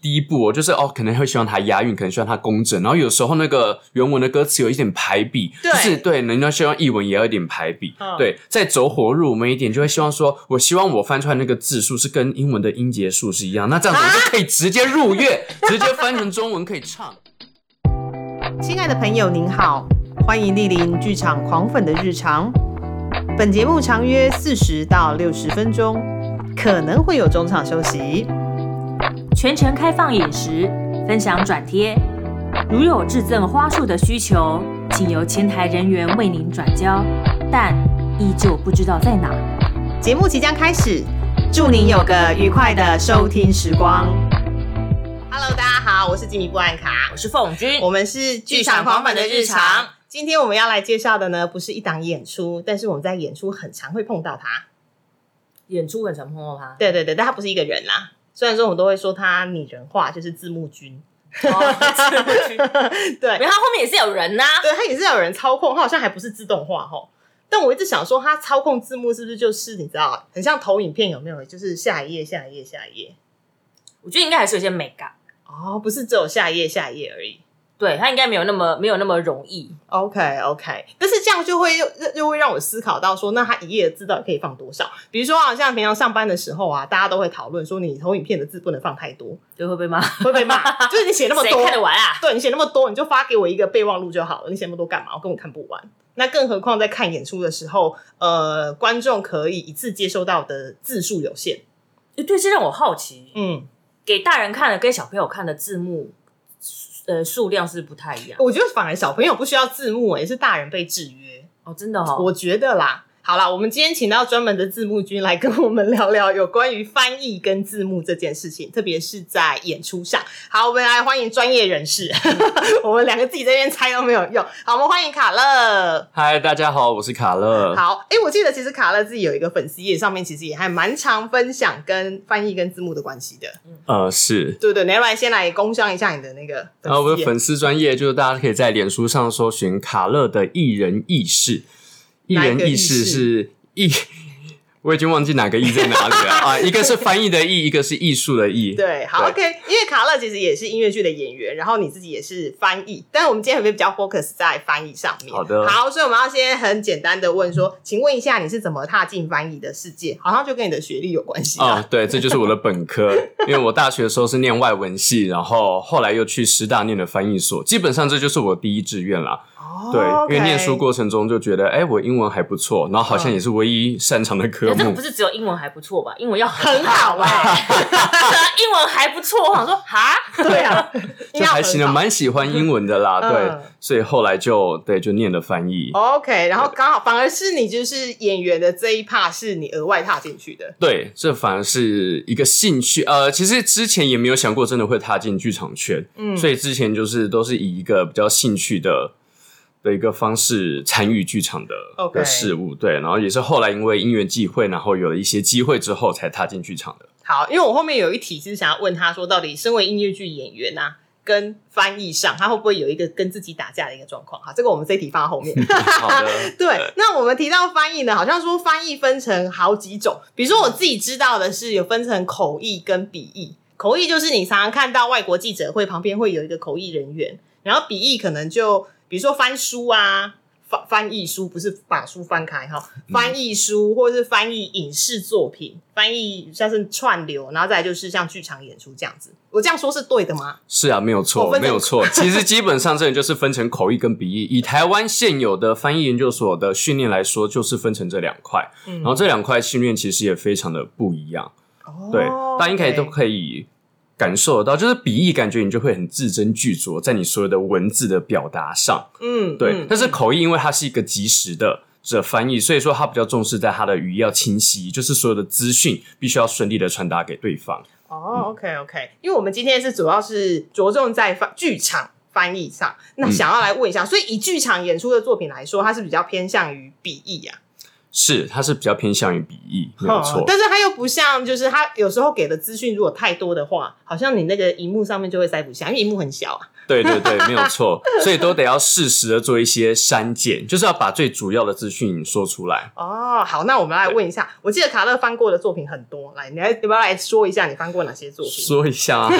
第一步哦，就是哦，可能会希望它押韵，可能希望它工整，然后有时候那个原文的歌词有一点排比，就是对，人家希望译文也要一点排比，嗯对，再走火入魔一点，就会希望说，我希望我翻出来那个字数是跟英文的音节数是一样，那这样子我就可以直接入乐，直接翻成中文可以唱。亲爱的朋友，您好，欢迎莅临剧场狂粉的日常。本节目长约四十到六十分钟，可能会有中场休息。全程开放饮食，分享转贴。如有致赠花束的需求，请由前台人员为您转交，但依旧不知道在哪。节目即将开始，祝您有个愉快的收听时光。Hello，大家好，我是吉米布兰卡，我是凤君，我们是剧场狂粉的日常。今天我们要来介绍的呢，不是一档演出，但是我们在演出很常会碰到他。演出很常碰到他。对对对，但他不是一个人啦。虽然说我们都会说他拟人化，就是字幕君。哦 字幕君对没有，他后面也是有人呐、对，他也是要有人操控，他好像还不是自动化哈。但我一直想说，他操控字幕是不是就是你知道，很像投影片有没有？就是下一页、下一页、下一页。我觉得应该还是有些美感。哦，不是只有下一页、下一页而已。对他应该没有那么没有那么容易。OK OK，但是这样就会又又会让我思考到说，那他一页的字到底可以放多少？比如说啊，像平常上班的时候啊，大家都会讨论说，你投影片的字不能放太多，就会被骂，会被骂。就是你写那么多，看得完啊？对你写那么多，你就发给我一个备忘录就好了。你写那么多干嘛？我根本看不完。那更何况在看演出的时候，呃，观众可以一次接收到的字数有限。诶对，这让我好奇，嗯，给大人看的跟小朋友看的字幕，呃，数量是不太一样。我觉得反而小朋友不需要字幕、欸，也是大人被制约。哦，真的哦，我觉得啦。好了，我们今天请到专门的字幕君来跟我们聊聊有关于翻译跟字幕这件事情，特别是在演出上。好，我们来欢迎专业人士。我们两个自己这边猜都没有用。好，我们欢迎卡乐。嗨，大家好，我是卡乐。好，哎、我记得其实卡乐自己有一个粉丝页，上面其实也还蛮常分享跟翻译跟字幕的关系的。呃，是。对对，你要不然先来工商一下你的那个粉然后我丝页。的粉丝专业就是大家可以在脸书上搜寻卡乐的艺人意识，艺哪一人意识识是艺，我已经忘记哪个艺在哪里了啊，一个是翻译的译，一个是艺术的艺。对，好对，OK，因为卡勒其实也是音乐剧的演员，然后你自己也是翻译，但是我们今天会比较 focus 在翻译上面。好的好，所以我们要先很简单的问说，请问一下你是怎么踏进翻译的世界？好像就跟你的学历有关系啊、啊。对，这就是我的本科，因为我大学的时候是念外文系，然后后来又去师大念的翻译所，基本上这就是我第一志愿啦。哦对，因为念书过程中就觉得，哎，我英文还不错，然后好像也是唯一擅长的科目这个不。是只有英文还不错吧？英文要很好哎、哎、英文还不错。我想说，哈，对啊，就还行蛮喜欢英文的啦，嗯对，所以后来就对就念了翻译。OK，然后刚好反而是你就是演员的这一 part 是你额外踏进去的。对，这反而是一个兴趣。呃，其实之前也没有想过真的会踏进剧场圈，嗯所以之前就是都是以一个比较兴趣的的一个方式参与剧场的 OK 的事物。对，然后也是后来因为因缘际会，然后有了一些机会之后才踏进剧场的。好，因为我后面有一题是想要问他说，到底身为音乐剧演员啊，跟翻译上，他会不会有一个跟自己打架的一个状况？哈，这个我们这一题放在后面。好的，对，那我们提到翻译呢，好像说翻译分成好几种，比如说我自己知道的是有分成口译跟笔译。口译就是你常常看到外国记者会旁边会有一个口译人员，然后笔译可能就比如说翻书啊。翻翻译书不是把书翻开哈，翻译书或者是翻译影视作品，翻译像是串流，然后再来就是像剧场演出这样子。我这样说是对的吗？是啊，没有哦错，没有错。其实基本上这里就是分成口译跟笔译。以台湾现有的翻译研究所的训练来说，就是分成这两块。嗯然后这两块训练其实也非常的不一样。对，大家应该都以。可以感受得到，就是笔译感觉你就会很字斟句酌，在你所有的文字的表达上。嗯，对，嗯但是口译因为它是一个及时的。这翻译，所以说它比较重视在它的语义要清晰，就是所有的资讯必须要顺利的传达给对方。哦，OK OK，因为我们今天是主要是着重在翻剧场翻译上，那想要来问一下，所以以剧场演出的作品来说，它是比较偏向于笔译啊。是它是比较偏向于笔译，没有错嗯。但是它又不像，就是它有时候给的资讯如果太多的话，好像你那个荧幕上面就会塞不下，因为荧幕很小啊。对对对，没有错，所以都得要适时的做一些删减，就是要把最主要的资讯说出来。哦，好，那我们来问一下，我记得卡勒翻过的作品很多，来，你来要不要来说一下你翻过哪些作品？说一下啊，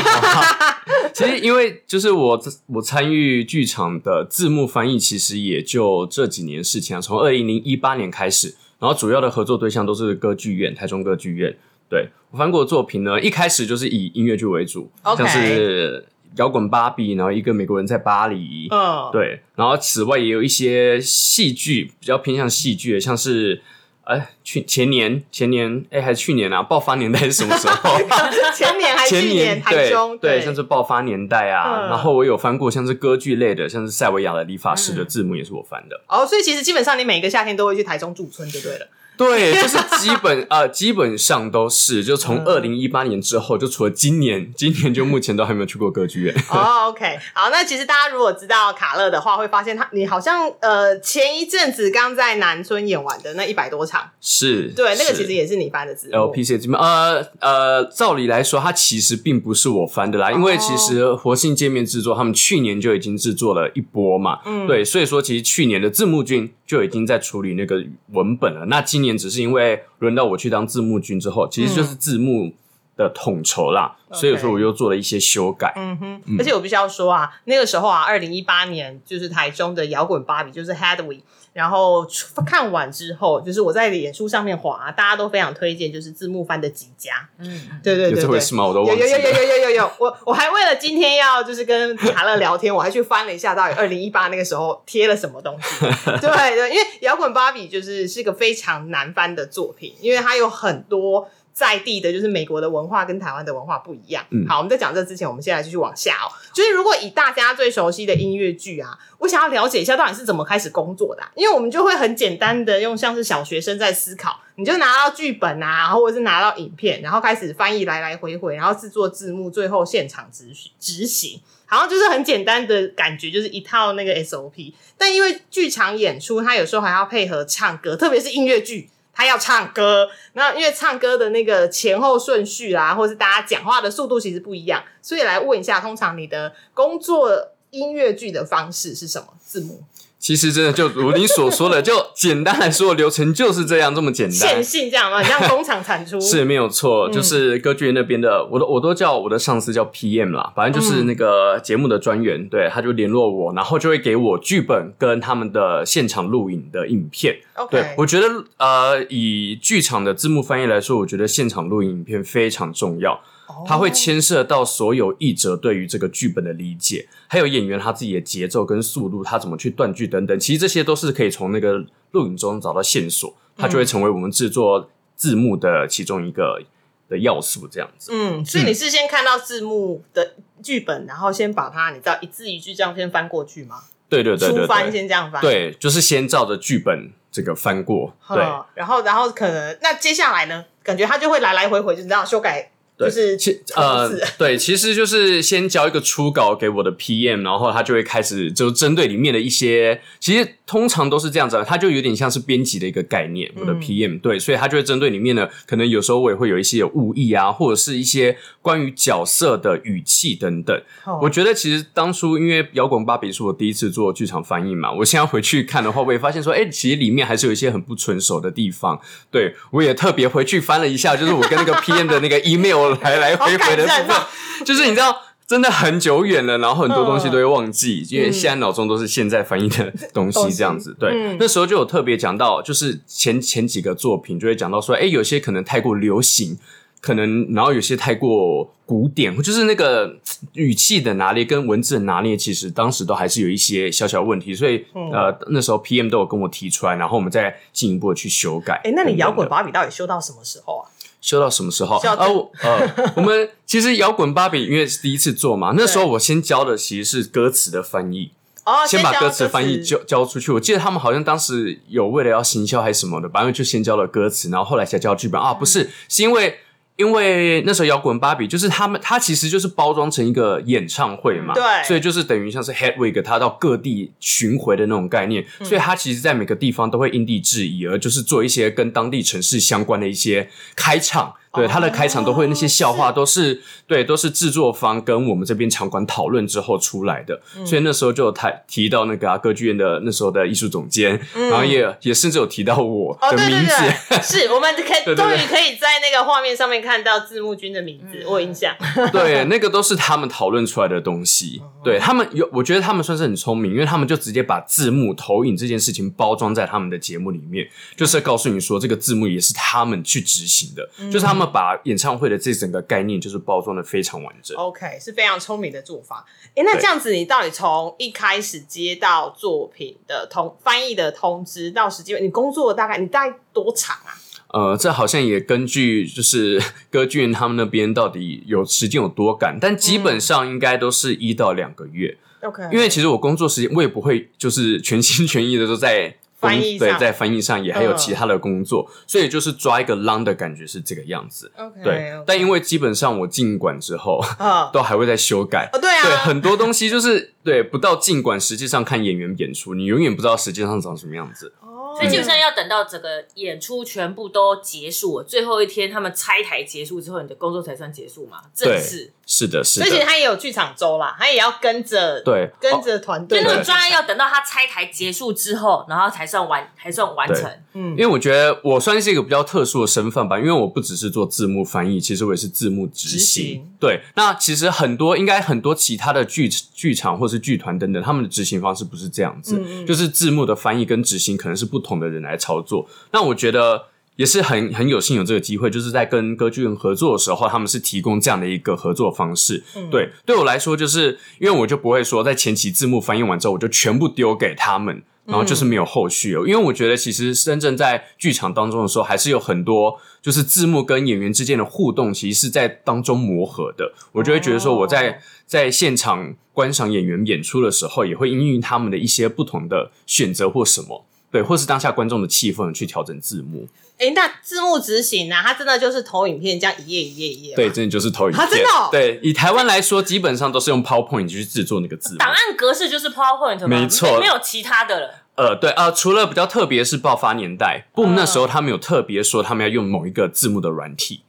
其实因为就是我我参与剧场的字幕翻译，其实也就这几年事情啊，从二零零一八年开始，然后主要的合作对象都是歌剧院，台中歌剧院。对我翻过的作品呢，一开始就是以音乐剧为主像是摇滚芭比，然后一个美国人在巴黎，嗯，对，然后此外也有一些戏剧比较偏向戏剧的，像是哎去前年前年哎还是去年啊，爆发年代是什么时候？前年还是 去年台对中对，像是爆发年代啊，嗯然后我有翻过像是歌剧类的，像是塞维亚的理发师的字幕也是我翻的。哦，所以其实基本上你每个夏天都会去台中驻村就对了。对，就是 基本呃基本上都是，就从嗯。二零一八年之后，就除了今年，今年就目前都还没有去过歌剧院。哦，OK，好，那其实大家如果知道卡乐的话，会发现他你好像呃前一阵子刚在南村演完的那一百多场，是，对，那个其实也是你翻的字幕。LPC 这边，呃呃，照理来说，它其实并不是我翻的啦，因为其实活性界面制作他们去年就已经制作了一波嘛，嗯。对，所以说其实去年的字幕君就已经在处理那个文本了。那今年只是因为轮到我去当字幕君之后，其实就是字幕的统筹啦，所以说我又做了一些修改。嗯哼，而且我必须要说啊，那个时候啊，二零一八年就是台中的摇滚芭比，就是 Hadwig，然后看完之后，就是我在脸书上面滑、大家都非常推荐，就是字幕翻的极佳。嗯，有对对对对。这回事吗？我都有忘记了。有有有有有有有，我我还为了今天要就是跟查乐聊天，我还去翻了一下到底二零一八那个时候贴了什么东西。对对，因为摇滚芭比就是是个非常难翻的作品，因为它有很多在地的，就是美国的文化跟台湾的文化不一样。嗯好，我们在讲这之前，我们现在继续往下哦。就是如果以大家最熟悉的音乐剧啊，我想要了解一下到底是怎么开始工作的啊、因为我们就会很简单的用像是小学生在思考，你就拿到剧本啊，或者是拿到影片，然后开始翻译来来回回，然后制作字幕，最后现场执行执行。好像就是很简单的感觉，就是一套那个 SOP。但因为剧场演出，它有时候还要配合唱歌，特别是音乐剧，他要唱歌。那因为唱歌的那个前后顺序啦，或是大家讲话的速度其实不一样，所以来问一下，通常你的工作音乐剧的方式是什么？字幕其实真的就如你所说的，就简单来说，流程就是这样这么简单线。性这样吗？很像工厂产出 是没有错，嗯就是歌剧院那边的，我都我都叫我的上司叫 PM 啦，反正就是那个节目的专员，对，他就联络我，然后就会给我剧本跟他们的现场录影的影片。对我觉得，呃，以剧场的字幕翻译来说，我觉得现场录影影片非常重要。哦它会牵涉到所有译者对于这个剧本的理解，还有演员他自己的节奏跟速度，他怎么去断句等等。其实这些都是可以从那个录影中找到线索，它就会成为我们制作字幕的其中一个的要素。这样子，嗯，所以你是先看到字幕的剧本，然后先把它，你知道一字一句这样先翻过去吗？对对对对初翻，先这样翻，对，就是先照着剧本这个翻过，对。嗯，然后然后可能那接下来呢，感觉他就会来来回回，就这样修改，就对是其重呃，对，其实就是先交一个初稿给我的 PM，然后他就会开始就针对里面的一些，其实通常都是这样子的，他就有点像是编辑的一个概念。我的嗯 PM、对，所以他就会针对里面的，可能有时候我也会有一些有误意啊，或者是一些关于角色的语气等等。哦我觉得其实当初因为摇滚芭比是我第一次做剧场翻译嘛，我现在回去看的话，我也发现说，哎、其实里面还是有一些很不纯熟的地方。对我也特别回去翻了一下，就是我跟那个 PM 的那个 email 来来回回的 就是你知道。真的很久远了，然后很多东西嗯都会忘记，因为现在脑中都是现在翻译的 东西，这样子。对，嗯那时候就有特别讲到，就是前前几个作品就会讲到说，哎，有些可能太过流行，可能然后有些太过古典，就是那个语气的拿捏跟文字的拿捏，其实当时都还是有一些小小问题，所以、嗯呃那时候 PM 都有跟我提出来，然后我们再进一步的去修改。哎，那你摇滚？芭比到底修到什么时候啊？修到什么时候？修到啊，我呃，我们其实摇滚芭比因为是第一次做嘛，那时候我先教的其实是歌词的翻译，哦，先把歌词翻译词交交出去。我记得他们好像当时有为了要行销还是什么的，反正就先教了歌词，然后后来才教剧本啊，不是，是因为。因为那时候摇滚芭比就是他们，他其实就是包装成一个演唱会嘛，对所以就是等于像是 Hedwig 他到各地巡回的那种概念，所以他其实在每个地方都会因地制宜，而就是做一些跟当地城市相关的一些开场。对他的开场都会那些笑话都是对，都是制作方跟我们这边场馆讨论之后出来的，所以那时候就有提提到那个啊歌剧院的那时候的艺术总监，然后也也甚至有提到我哦，的名字。对，是我们可以 终于可以在那个画面上面看到字幕君的名字，我有印象。对，那个都是他们讨论出来的东西。对他们有，我觉得他们算是很聪明，因为他们就直接把字幕投影这件事情包装在他们的节目里面，就是告诉你说这个字幕也是他们去执行的，就是他们把演唱会的这整个概念就是包装的非常完整。OK，是非常聪明的做法。哎，那对这样子，你到底从一开始接到作品的通翻译的通知到实际，你工作大概你大概多长啊？呃，这好像也根据就是 歌剧院他们那边到底有时间有多赶，但基本上应该都是一到两个月。OK，因为其实我工作时间我也不会就是全心全意的都在工翻译对在翻译上，也还有嗯其他的工作，所以就是抓一个 long 的感觉是这个样子。对，但因为基本上我进馆之后嗯，都还会再修改。哦，对啊，对，很多东西就是对，不到进馆，实际上看演员演出，你永远不知道实际上长什么样子。哦所以基本上要等到整个演出全部都结束，最后一天他们拆台结束之后，你的工作才算结束嘛？正对式。是的，是所以其实，他也有剧场周啦，他也要跟着对跟着团队。就那个专案要等到他拆台结束之后，然后才算完，才算完成。嗯。因为我觉得我算是一个比较特殊的身份吧，因为我不只是做字幕翻译，其实我也是字幕执执行。对，那其实很多应该很多其他的剧剧场或是剧团等等，他们的执行方式不是这样子，就是字幕的翻译跟执行可能是不同的人来操作。那我觉得。也是很很有幸有这个机会，就是在跟歌剧院合作的时候，他们是提供这样的一个合作方式。嗯对，对我来说，就是因为我就不会说在前期字幕翻译完之后，我就全部丢给他们，然后就是没有后续了。因为我觉得其实深圳在剧场当中的时候，还是有很多就是字幕跟演员之间的互动，其实是在当中磨合的。我就会觉得说，我在、哦在现场观赏演员演出的时候，也会因应他们的一些不同的选择或什么。对，或是当下观众的气氛去调整字幕，哎，那字幕执行呢？它真的就是投影片这样一页一页一页吗，对，真的就是投影片。啊真的哦对，以台湾来说，基本上都是用 PowerPoint 去制作那个字幕。档案格式就是 PowerPoint 吗？没错没有其他的了。呃，对啊、呃除了比较特别是爆发年代，Boom 那时候他们有特别说他们要用某一个字幕的软体，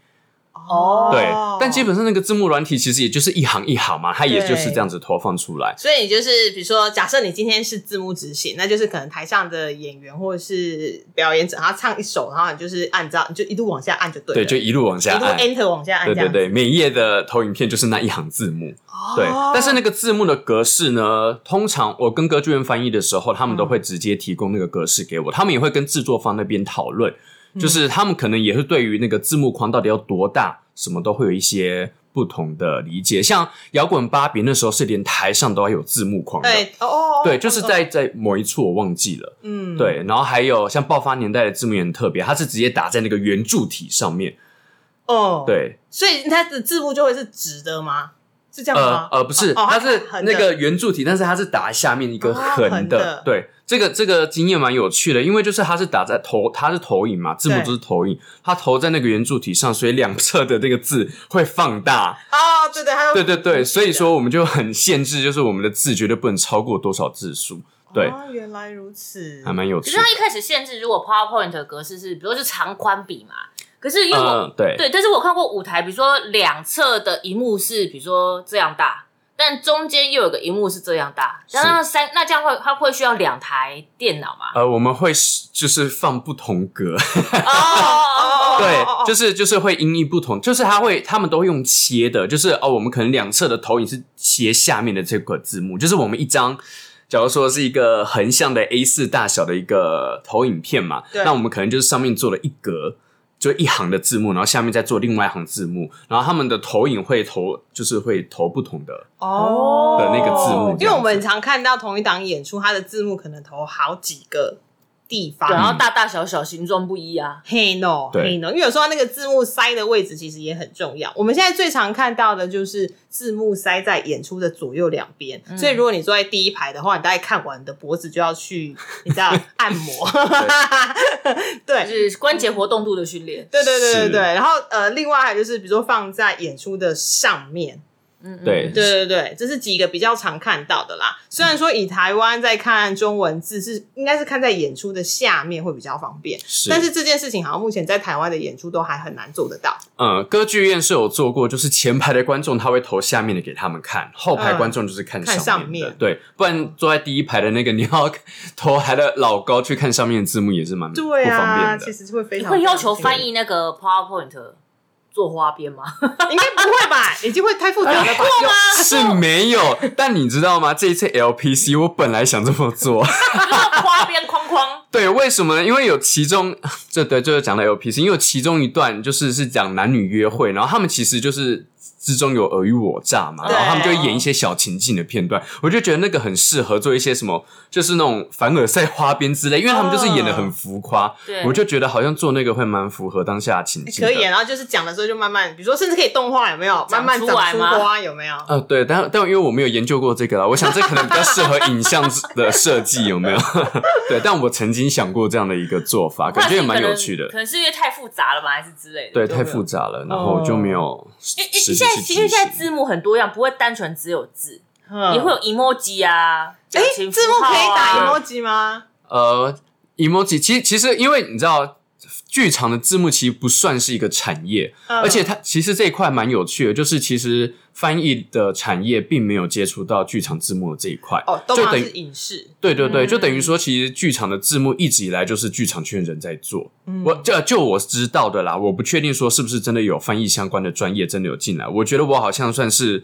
哦，对，但基本上那个字幕软体其实也就是一行一行嘛，它也就是这样子投放出来。所以你就是比如说，假设你今天是字幕执行，那就是可能台上的演员或者是表演者，他唱一首，然后你就是按照你就一路往下按就对了，对，就一路往下一路按。Enter 往下按，对对，每一页的投影片就是那一行字幕。对，但是那个字幕的格式呢，通常我跟歌剧院翻译的时候，他们都会直接提供那个格式给我，他们也会跟制作方那边讨论，就是他们可能也是对于那个字幕框到底要多大，什么都会有一些不同的理解。像摇滚芭比那时候是连台上都要有字幕框的，对哦哦，对，就是在在某一处我忘记了。嗯，对，然后还有像爆发年代的字幕也很特别，它是直接打在那个圆柱体上面。哦，，对，所以它的字幕就会是直的吗？是这样吗？呃呃，不是，哦它是那个圆柱体，但是它是打在下面一个哦横横的对，这个这个经验蛮有趣的，因为就是它是打在投，它是投影嘛，字幕对就是投影，它投在那个圆柱体上，所以两侧的这个字 会放大。哦，对对，它对对对，所以说。我们就很限制，就是我们的字绝对不能超过多少字数。对，哦，原来如此，还蛮有趣的可是他。一开始限制，如果 PowerPoint 的格式是，比如说是长宽比嘛。可是因为我、嗯，对，对，但是我看过舞台，比如说两侧的荧幕是比如说这样大，但中间又有个荧幕是这样大，是然后三那这样会它会需要两台电脑吗？呃，我们会是就是放不同格。哦对就是就是会音译不同，就是它会他们都会用切的，就是哦，我们可能两侧的投影是切下面的这个字幕，就是我们一张。假如说是一个横向的 A 四大小的一个投影片嘛，那我们可能就是上面做了一格，就一行的字幕，然后下面再做另外一行字幕，然后他们的投影会投，就是会投不同的，哦。的那个字幕因为我们常看到同一档演出，它的字幕可能投好几个地方，然后大大小小形状不一啊。嘿 no 对嘿 no，因为有时候那个字幕塞的位置其实也很重要。我们现在最常看到的就是字幕塞在演出的左右两边，嗯所以如果你坐在第一排的话，你大概看完你的脖子就要去，你知道按摩，对。就是关节活动度的训练。对对对对对，然后呃，另外还有就是，比如说放在演出的上面，嗯，嗯对对对对，这是几个比较常看到的啦。虽然说以台湾在看中文字是应该是看在演出的下面会比较方便，是但是这件事情好像目前在台湾的演出都还很难做得到。嗯，歌剧院是有做过，就是前排的观众他会投下面的给他们看，后排观众就是看看上上面面。对，不然坐在第一排的那个，你要头抬的老高去看上面的字幕也是蛮对不方啊，便的。其实会非常你会要求翻译那个 PowerPoint 做花边吗？应该不会吧？已经会太复杂了吧？是没有，但你知道吗？这一次 LPC 我本来想这么做，花边框框，对，为什么呢？因为有其中这对就是讲到 LPC，因为有其中一段就是是讲男女约会，然后他们其实就是之中有尔虞我诈嘛，然后他们就会演一些小情境的片段，我就觉得那个很适合做一些什么，就是那种凡尔赛花边之类，因为他们就是演的很浮夸，对我就觉得好像做那个会蛮符合当下的情境的。可以，然后就是讲的时候就慢慢，比如说甚至可以动画，有没有？慢慢长出出来吗花，有没有？呃，对，但但因为我没有研究过这个啦，我想这可能比较适合影像的设计，有没有？对，但我曾经想过这样的一个做法，感觉也蛮有趣的可。能是因为太复杂了吧，还是之类的。对，太复杂了，然后就没有实际因为现在去因为现在字幕很多样，不会单纯只有字，嗯也会有 emoji 啊，哎字幕可以打 emoji 吗？呃，emoji，其实其实因为你知道，剧场的字幕其实不算是一个产业，嗯而且它其实这一块蛮有趣的，就是其实翻译的产业并没有接触到剧场字幕的这一块。哦，都就等于影视，对对对，嗯就等于说，其实剧场的字幕一直以来就是剧场圈人在做。嗯我就就我知道的啦，我不确定说是不是真的有翻译相关的专业真的有进来。我觉得我好像算是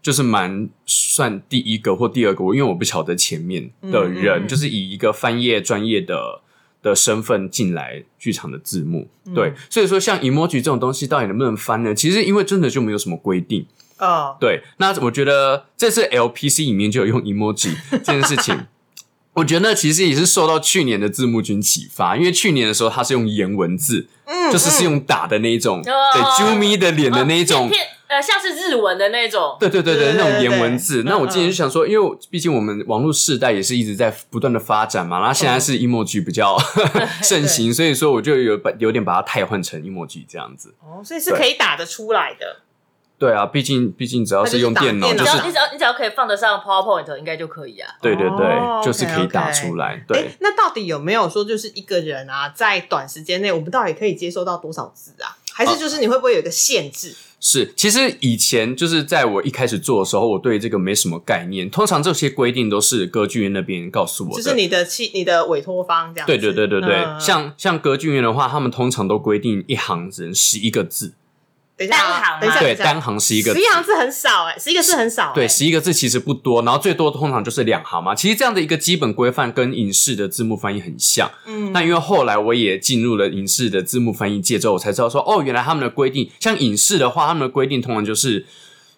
就是蛮算第一个或第二个，我因为我不晓得前面的人，嗯嗯嗯就是以一个翻译专业的。的身份进来剧场的字幕，嗯对，所以说像 emoji 这种东西到底能不能翻呢？其实因为真的就没有什么规定，哦，对，那我觉得这次 LPC 里面就有用 emoji 这件事情，我觉得其实也是受到去年的字幕君启发，因为去年的时候他是用颜文字，嗯就是是用打的那一种，哦对 Jumi 的脸的那一种呃，像是日文的那种，对对对对，那种颜文字。嗯那我今天就想说，因为毕竟我们网络世代也是一直在不断的发展嘛，然后现在是 emoji 比较 盛行，所以说我就有把有点把它替换成 emoji 这样子。哦，所以是可以打得出来的。对啊，毕竟毕竟只要是用电脑，那就是打电脑就是只要你只要你只要可以放得上 PowerPoint，应该就可以啊。对对对哦，就是可以 OK，OK 打出来。哎对，，那到底有没有说，就是一个人啊，在短时间内，我们到底可以接受到多少字啊？还是就是你会不会有一个限制？是，其实以前就是在我一开始做的时候，我对这个没什么概念。通常这些规定都是歌剧院那边告诉我的。就是你的契、你的委托方这样子。对对对对对，嗯像像歌剧院的话，他们通常都规定一行只能十一个字，等一下啊单行吗等一下，对，等一下单行十一个字十一。行字很少哎、十一个字很少、欸。对，十一个字其实不多，然后最多通常就是两行嘛。其实这样的一个基本规范跟影视的字幕翻译很像。嗯，那因为后来我也进入了影视的字幕翻译界之后，我才知道说，哦，原来他们的规定，像影视的话，他们的规定通常就是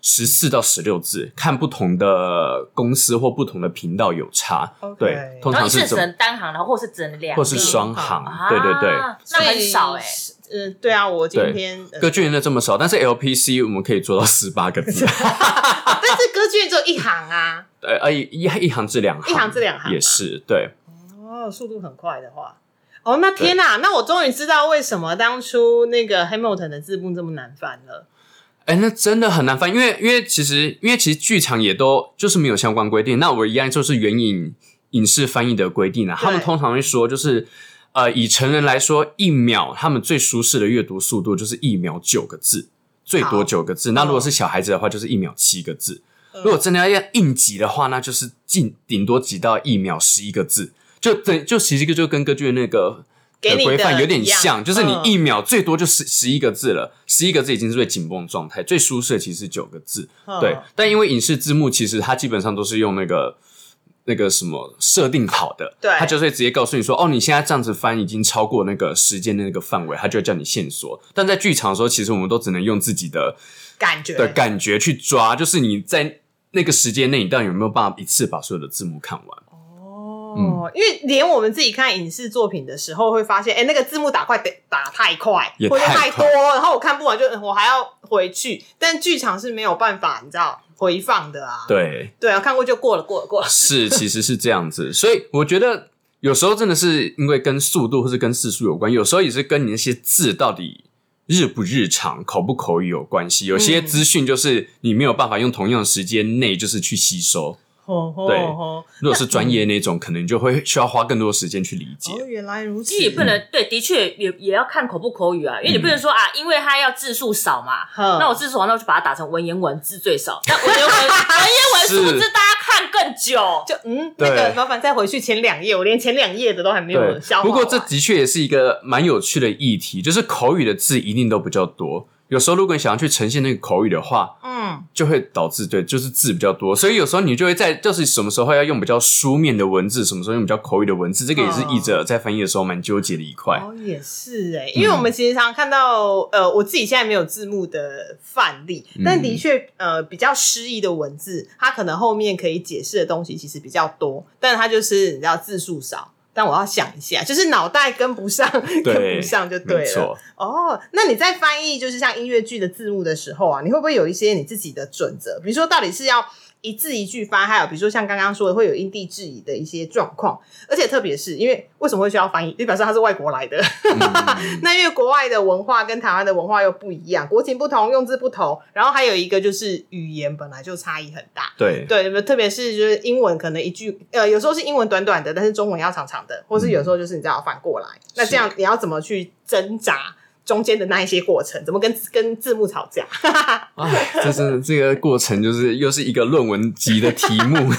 十四到十六字，看不同的公司或不同的频道有差。对，通常是这么，能单行，然后或是只能两或是双行。啊对对对，那很少哎、所以呃，对啊，我今天呃歌剧院的这么少，但是 LPC 我们可以做到十八个字 但是歌剧院只有一行啊。呃，呃一一一行至两行，一行至两行啊也是对。哦，速度很快的话，哦，那天哪，那我终于知道为什么当初那个 Hamilton 的字幕这么难翻了。哎，那真的很难翻，因为因为其实因为其实剧场也都就是没有相关规定，那我一样就是援引影视翻译的规定啊，他们通常会说就是。呃，以成人来说，一秒他们最舒适的阅读速度就是一秒九个字，最多九个字。那如果是小孩子的话，就是一秒七个字。嗯如果真的要硬挤的话，那就是近顶多挤到一秒十一个字，就等就其实就跟歌剧的那个的规范有点像，就是你嗯一秒最多就十十一个字了，十一个字已经是最紧绷的状态，最舒适的其实是九个字。嗯对，但因为影视字幕其实它基本上都是用那个那个什么设定好的，对它就会直接告诉你说，哦，你现在这样子翻已经超过那个时间的那个范围，它就会叫你线索。但在剧场的时候，其实我们都只能用自己的感觉的感觉去抓，就是你在那个时间内，你到底有没有办法一次把所有的字幕看完？哦哦，因为连我们自己看影视作品的时候，会发现，哎、那个字幕打快得打太快，也或者太多，然后我看不完就，嗯我还要回去。但剧场是没有办法，你知道回放的啊。对，对啊，看过就过了，过了，过了。是，其实是这样子，所以我觉得有时候真的是因为跟速度或是跟字数有关，有时候也是跟你那些字到底日不日常、口不口语有关系。有些嗯资讯就是你没有办法用同样的时间内就是去吸收，吼吼对如果是专业那种，可能就会需要花更多时间去理解。哦，原来如此。其实也不能对，的确也也要看口不口语啊，因为你不能说啊，因为它要字数少嘛，那我字数少，那我就把它打成文言文，字最少。那文言文文言文数字大家看更久？就嗯，对那个麻烦再回去前两页，我连前两页的都还没有对消，化。不过这的确也是一个蛮有趣的议题，就是口语的字一定都比较多。有时候如果你想要去呈现那个口语的话，嗯，就会导致对，就是字比较多，所以有时候你就会在就是什么时候要用比较书面的文字，什么时候用比较口语的文字，这个也是译者在翻译的时候蛮纠结的一块。哦，也是哎、因为我们其实常常看到，呃，我自己现在没有字幕的范例，嗯但的确，呃，比较诗意的文字，它可能后面可以解释的东西其实比较多，但它就是你知道字数少。但我要想一下，就是脑袋跟不上，跟不上就对了。哦，那你在翻译就是像音乐剧的字幕的时候啊，你会不会有一些你自己的准则？比如说，到底是要一字一句翻，还有比如说像刚刚说的，会有因地制宜的一些状况。而且特别是因为为什么会需要翻译？就表示他是外国来的，嗯 那因为国外的文化跟台湾的文化又不一样，国情不同，用字不同，然后还有一个就是语言本来就差异很大。对，对，特别是就是英文可能一句呃，有时候是英文短短的，但是中文要长长的，或是有时候就是你知道反过来。那这样你要怎么去挣扎中间的那一些过程？怎么跟跟字幕吵架？哎，这是这个过程，就是又是一个论文级的题目。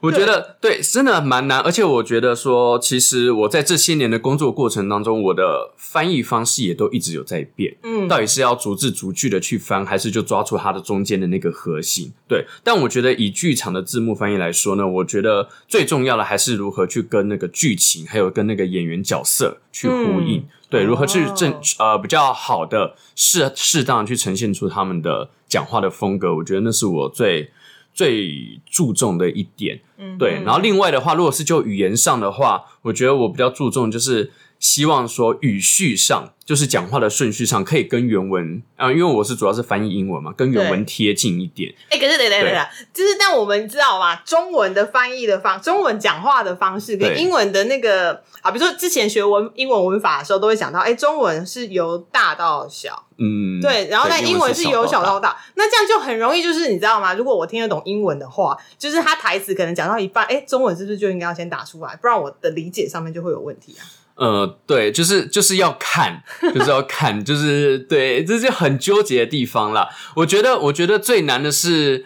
我觉得对，真的蛮难，而且我觉得说，其实我在这些年的工作过程当中，我的翻译方式也都一直有在变。嗯，到底是要逐字逐句的去翻，还是就抓住它的中间的那个核心？对，但我觉得以剧场的字幕翻译来说呢，我觉得最重要的还是如何去跟那个剧情，还有跟那个演员角色去呼应。嗯对，如何去正哦呃比较好的适适当去呈现出他们的讲话的风格，我觉得那是我最最注重的一点。嗯对，然后另外的话，如果是就语言上的话，我觉得我比较注重就是希望说语序上，就是讲话的顺序上，可以跟原文啊、因为我是主要是翻译英文嘛，跟原文对贴近一点。哎、可是等等等等，就是但我们知道嘛，中文的翻译的方，中文讲话的方式跟英文的那个啊，比如说之前学文英文文法的时候，都会想到，哎、中文是由大到小，嗯，对，然后但英文是由小到大。大，那这样就很容易，就是你知道吗？如果我听得懂英文的话，就是他台词可能讲到一半，哎、中文是不是就应该要先打出来，不然我的理解上面就会有问题啊？呃，对，就是就是要看，就是要看，就是对，这就很纠结的地方啦。我觉得，我觉得最难的是，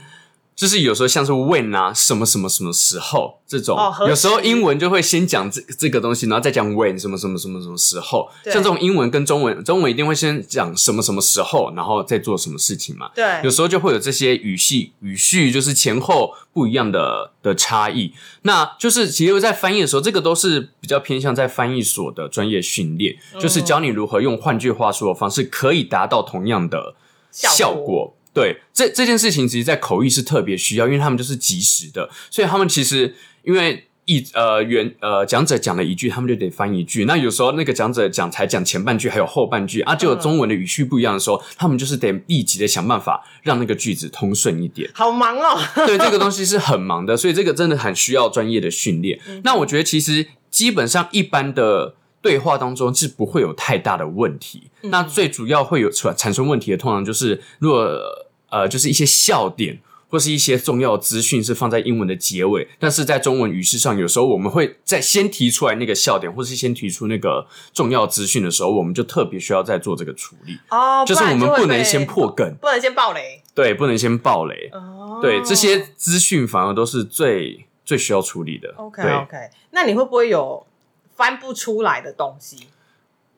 就是有时候像是 when 啊，什么什么什么时候这种，哦有时候英文就会先讲这这个东西，然后再讲 when 什么什么什么什么时候。像这种英文跟中文，中文一定会先讲什么什么时候，然后再做什么事情嘛。对，有时候就会有这些语系语序，就是前后不一样的的差异。那就是其实，在翻译的时候，这个都是比较偏向在翻译所的专业训练，嗯就是教你如何用换句话说的方式，可以达到同样的效效果。果对，这这件事情，其实，在口译是特别需要，因为他们就是及时的，所以他们其实因为。一呃原呃讲者讲了一句，他们就得翻一句。那有时候那个讲者讲才讲前半句，还有后半句啊，就有嗯中文的语序不一样的时候，他们就是得立即的想办法让那个句子通顺一点。好忙哦。对，这个东西是很忙的，所以这个真的很需要专业的训练。那我觉得其实基本上一般的对话当中是不会有太大的问题。那最主要会有产产生问题的，通常就是如果呃就是一些笑点。或是一些重要资讯是放在英文的结尾，但是在中文语序上，有时候我们会在先提出来那个笑点，或是先提出那个重要资讯的时候，我们就特别需要再做这个处理，哦，就是我们不能先破梗，不能先爆雷。对，不能先爆雷，哦对，这些资讯反而都是最最需要处理的。OK 对 OK，那你会不会有翻不出来的东西，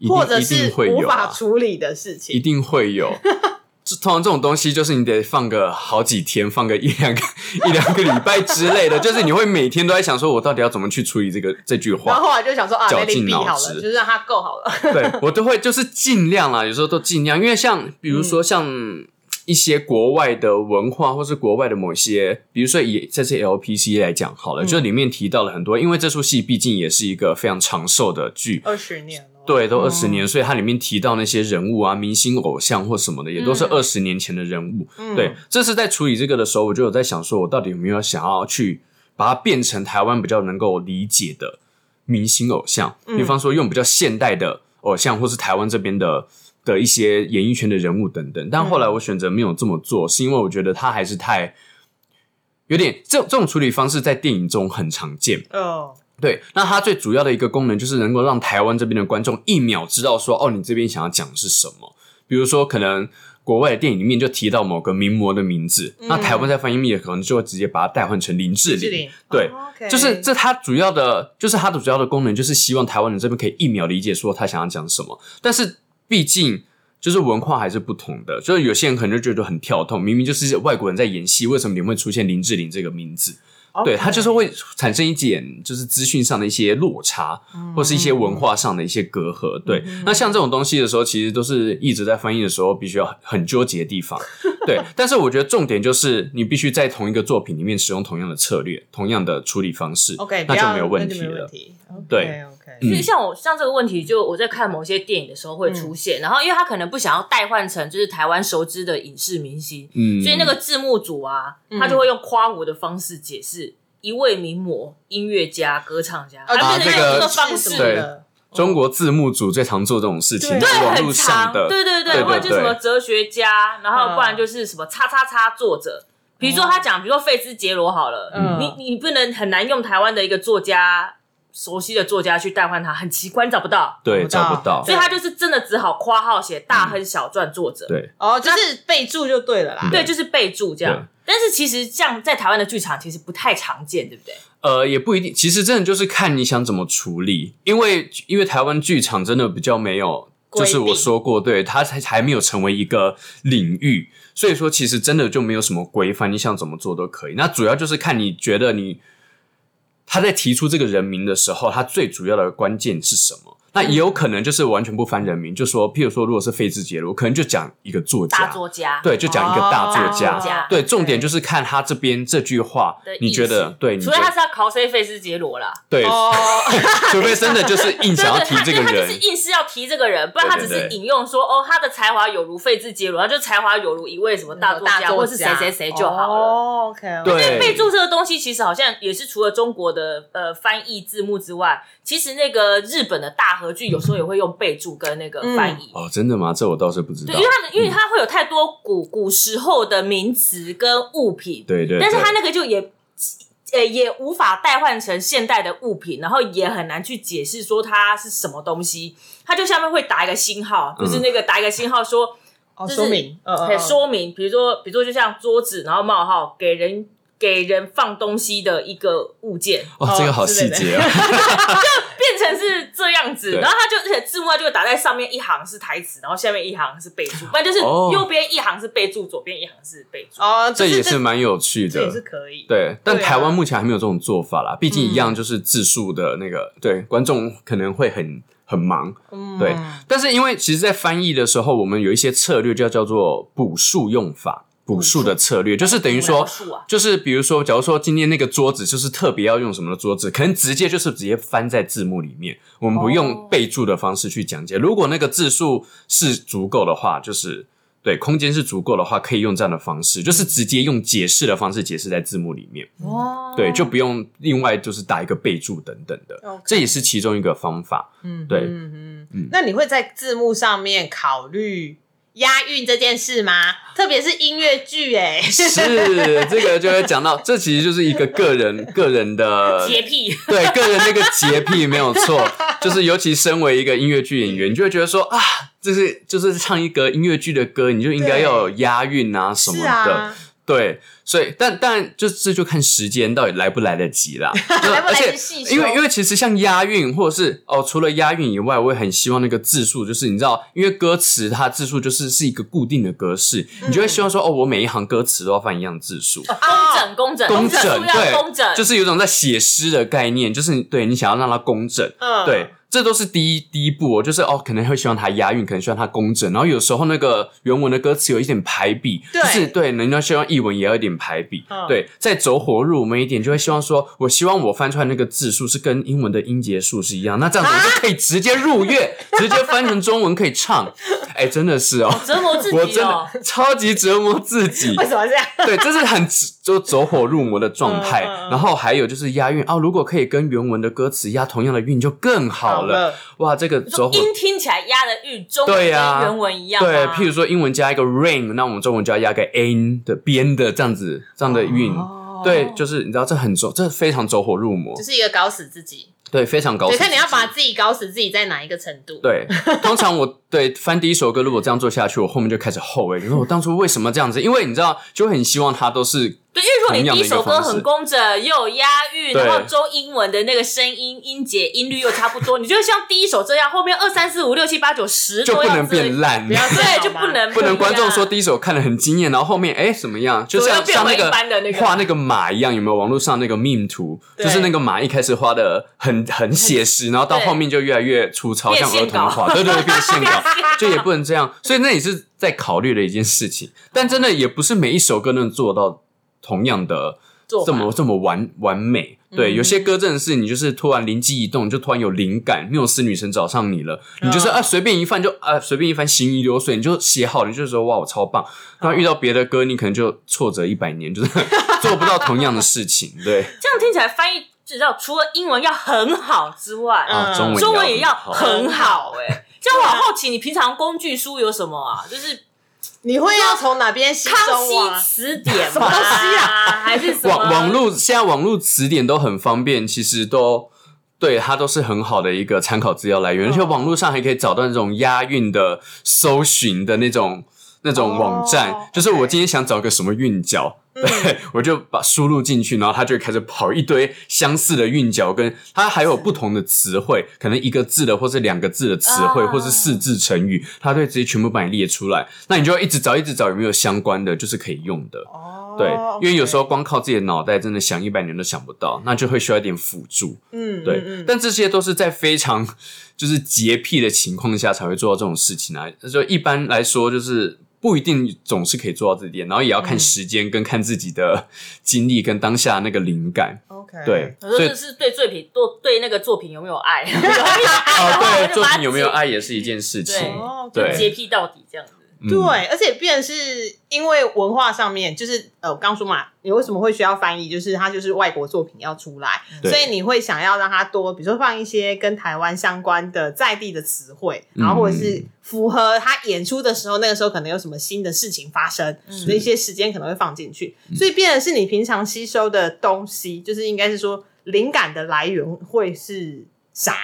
或者是无法啊，处理的事情一？定会有。这通常这种东西，就是你得放个好几天，放个一两个一两个礼拜之类的，就是你会每天都在想，说我到底要怎么去处理这个这句话然后话。后来就想说啊，绞尽脑闭好了，汁就是让它够好了。对 我都会就是尽量啦，有时候都尽量，因为像比如说像。一些国外的文化，或是国外的某些，比如说以这些 LPC 来讲好了，就里面提到了很多，因为这出戏毕竟也是一个非常长寿的剧，二十年了。对，都二十年，所以它里面提到那些人物啊、明星偶像或什么的，也都是二十年前的人物。对，这是在处理这个的时候，我就有在想，说我到底有没有想要去把它变成台湾比较能够理解的明星偶像，比方说用比较现代的偶像，或是台湾这边的的一些演艺圈的人物等等。但后来我选择没有这么做，是因为我觉得它还是太有点这这种处理方式在电影中很常见。哦，对，那它最主要的一个功能就是能够让台湾这边的观众一秒知道说，哦，你这边想要讲的是什么。比如说，可能国外的电影里面就提到某个名模的名字，那台湾在翻译密可能就会直接把它代换成林志玲。对，就是这它主要的，就是它的主要的功能，就是希望台湾人这边可以一秒理解说他想要讲什么。但是毕竟就是文化还是不同的，就是有些人可能就觉得很跳痛，明明就是外国人在演戏，为什么你们会出现林志玲这个名字？对，它就是会产生一点就是资讯上的一些落差，或是一些文化上的一些隔阂。对，那像这种东西的时候，其实都是一直在翻译的时候必须要很很纠结的地方。对，但是我觉得重点就是你必须在同一个作品里面使用同样的策略、同样的处理方式 OK，那就没有问题了。题对其实像我像这个问题，就我在看某些电影的时候会出现，然后因为他可能不想要代换成就是台湾熟知的影视明星，嗯，所以那个字幕组啊，他就会用夸我的方式解释一位名模、音乐家、歌唱家，哦他变成这个用这个方式，中国字幕组最常做这种事情，对对，在网络很长，上的，对对对对或者就什么哲学家，然后嗯不然就是什么叉叉叉作者。比如说他讲，比如说费兹杰罗好了，嗯。你你不能很难用台湾的一个作家熟悉的作家去代换他，很奇怪，你找不到，对，找不到。所以，他就是真的只好括号写大亨小传作者，对，哦，就是备注就对了啦。对，就是备注这样。但是其实这样在台湾的剧场其实不太常见，对不对？呃，也不一定，其实真的就是看你想怎么处理，因为因为台湾剧场真的比较没有，就是我说过，对它才还没有成为一个领域，所以说其实真的就没有什么规范，你想怎么做都可以。那主要就是看你觉得你他在提出这个人名的时候，他最主要的关键是什么？那也有可能就是完全不翻人名，就说，譬如说，如果是费兹杰罗，可能就讲一个作家，大作家，对，就讲一个大作家。对，重点就是看他这边这句话，你觉得对？你除觉得。非他是要考 C 费斯杰罗啦，对，哦，除非真的就是硬想要提这个人他就是硬是要提这个人，不然他只是引用说哦，他的才华有如费兹杰罗，他就才华有如一位什么大作家，或是谁谁谁就好了。哦，OK，对备注这个东西，其实好像也是除了中国的呃翻译字幕之外，其实那个日本的大合剧有时候也会用备注跟那个翻译。哦，真的吗？这我倒是不知对，道因为。它们因为它会有太多古古时候的名词跟物品，对对，对但是它那个就也呃也无法代换成现代的物品，然后也很难去解释说它是什么东西。它就下面会打一个星号，就是那个打一个星号说，哦，就是说明，呃嗯嗯说明，比如说比如说就像桌子，然后冒号给人给人放东西的一个物件，哦，这个好细节啊！变成是这样子，然后他就而且字幕它就会打在上面一行是台词，然后下面一行是备注，不然就是哦右边一行是备注，左边一行是备注。哦，这也是是蛮有趣的这也是。可以，对，但台湾目前还没有这种做法啦。毕竟一样就是字数的那个，对观众可能会很很忙。嗯对，但是因为其实，在翻译的时候，我们有一些策略叫叫做补数用法。补数的策略就是等于说啊，就是比如说，假如说今天那个桌子就是特别要用什么的桌子，可能直接就是直接翻在字幕里面，我们不用哦备注的方式去讲解。如果那个字数是足够的话，就是对空间是足够的话，可以用这样的方式，就是直接用解释的方式解释在字幕里面。哦对，就不用另外就是打一个备注等等的这也是其中一个方法。嗯，对嗯嗯嗯。那你会在字幕上面考虑押韵这件事吗？特别是音乐剧，哎，是这个就会讲到，这其实就是一个个人 个人的洁癖，对个人那个洁癖没有错，就是尤其身为一个音乐剧演员，你就会觉得说啊，就是就是唱一个音乐剧的歌，你就应该要有押韵啊什么的，啊，对，所以但但就这就看时间到底来不来得及啦，来不来得及因为因为其实像押韵或者是哦，除了押韵以外，我也很希望那个字数，就是你知道，因为歌词它字数就是是一个固定的格式，你就会希望说哦，我每一行歌词都要放一样字数。工整工整工整对，工整，就是有种在写诗的概念，就是对你想要让它工整，嗯对，这都是第一第一步哦，就是哦，可能会希望它押韵，可能希望它工整，然后有时候那个原文的歌词有一点排比，就是对，人家希望译文也要有一点排比，嗯。对，再走火入魔一点，就会希望说，我希望我翻出来那个字数是跟英文的音节数是一样，那这样子我就可以直接入乐，直接翻成中文可以唱，哎，真的是哦，折磨自我真己哦。的超级折磨自己，为什么这样？对，这是很就走火入魔的状态。然后还有就是押韵哦，如果可以跟原文的歌词押同样的韵，就更好了。了，哇，这个走火。音听起来押的韵，中文跟对呀原文一样、啊。对，譬如说英文加一个 rain，那我们中文就要押个 n 的边的这样子这样的韵。哦对，就是你知道这很走，这非常走火入魔就，是一个搞死自己。对，非常高。对，看你要把自己搞死自己在哪一个程度。，对，通常我对翻第一首歌，如果这样做下去，我后面就开始后悔，你说我当初为什么这样子？因为你知道，就很希望它都是对，因为如果你第一首歌很工整，又有押韵，然后中英文的那个声音、音节、音律又差不多，你就像第一首这样，后面二三四五六七八九十就不能变烂，对，就不能不能观众说第一首看的很惊艳，然后后面哎怎么样？就像像那个般的那个。画那个马一样，有没有？网络上那个 meme 图，就是那个马一开始画的很很写实，然后到后面就越来越粗糙，像儿童画，对对对，变线稿，就也不能这样。所以那也是在考虑的一件事情，但真的也不是每一首歌能做到同样的这么这么完完美。对，嗯有些歌真的是你就是突然灵机一动，就突然有灵感，缪斯女神找上你了，你就是嗯啊随便一翻就啊随便一翻行云流水，你就写好了，你就说哇我超棒。然后遇到别的歌，你可能就挫折一百年，就是 做不到同样的事情。对这样听起来翻译，知道除了英文要很好之外，啊，嗯中文中文也要很好哎、这样 我好好奇，你平常工具书有什么啊？就是你会要从哪边吸康收啊熙？词典吗？什么东西啊？还是什么网网络现在网络词典都很方便，其实都对它都是很好的一个参考资料来源，而且网络上还可以找到那种押韵的搜寻的那种那种网站，哦就是我今天想找个什么韵脚。对，我就把输入进去，然后它就会开始跑一堆相似的韵脚，跟它还有不同的词汇，可能一个字的或是两个字的词汇，啊或是四字成语，它会直接全部把你列出来。那你就要一直找，一直找有没有相关的，就是可以用的。哦对，因为有时候光靠自己的脑袋真的想一百年都想不到，那就会需要一点辅助。嗯，对，嗯嗯但这些都是在非常就是洁癖的情况下才会做到这种事情啊。就一般来说，就是不一定总是可以做到这点，然后也要看嗯时间跟看自己的经历跟当下那个灵感。OK，对，我说所以这是对作品，对对那个作品有没有爱？有 哦，对，作品有没有爱？也是一件事情。对洁癖到底这样子。嗯。对，而且变成是因为文化上面，就是呃，我刚说嘛，你为什么会需要翻译？就是它就是外国作品要出来，所以你会想要让它多，比如说放一些跟台湾相关的在地的词汇，然后或者是符合他演出的时候，那个时候可能有什么新的事情发生，的一些时间可能会放进去，所以变的是你平常吸收的东西，就是应该是说灵感的来源会是啥？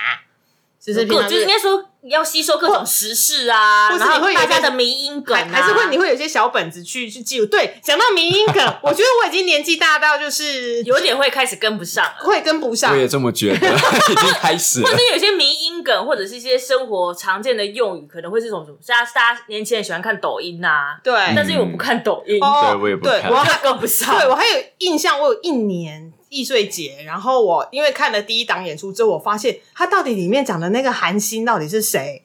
就是平各常就是应该说要吸收各种时事啊，或是然后你会大家的迷音梗、啊，还还是会你会有一些小本子去去记录。对，讲到迷音梗，我觉得我已经年纪大到就是 有点会开始跟不上了。会跟不上我。也这么觉得，已经开始了或者。有些迷音梗，或者是一些生活常见的用语，可能会是这种什么，大家大家年轻人喜欢看抖音呐、对，但是因为我不看抖音，哦对我也不看对我还 跟不上。对我还有印象，我有一年易碎节，然后我因为看了第一档演出之后，我发现他到底里面讲的那个韩星到底是谁，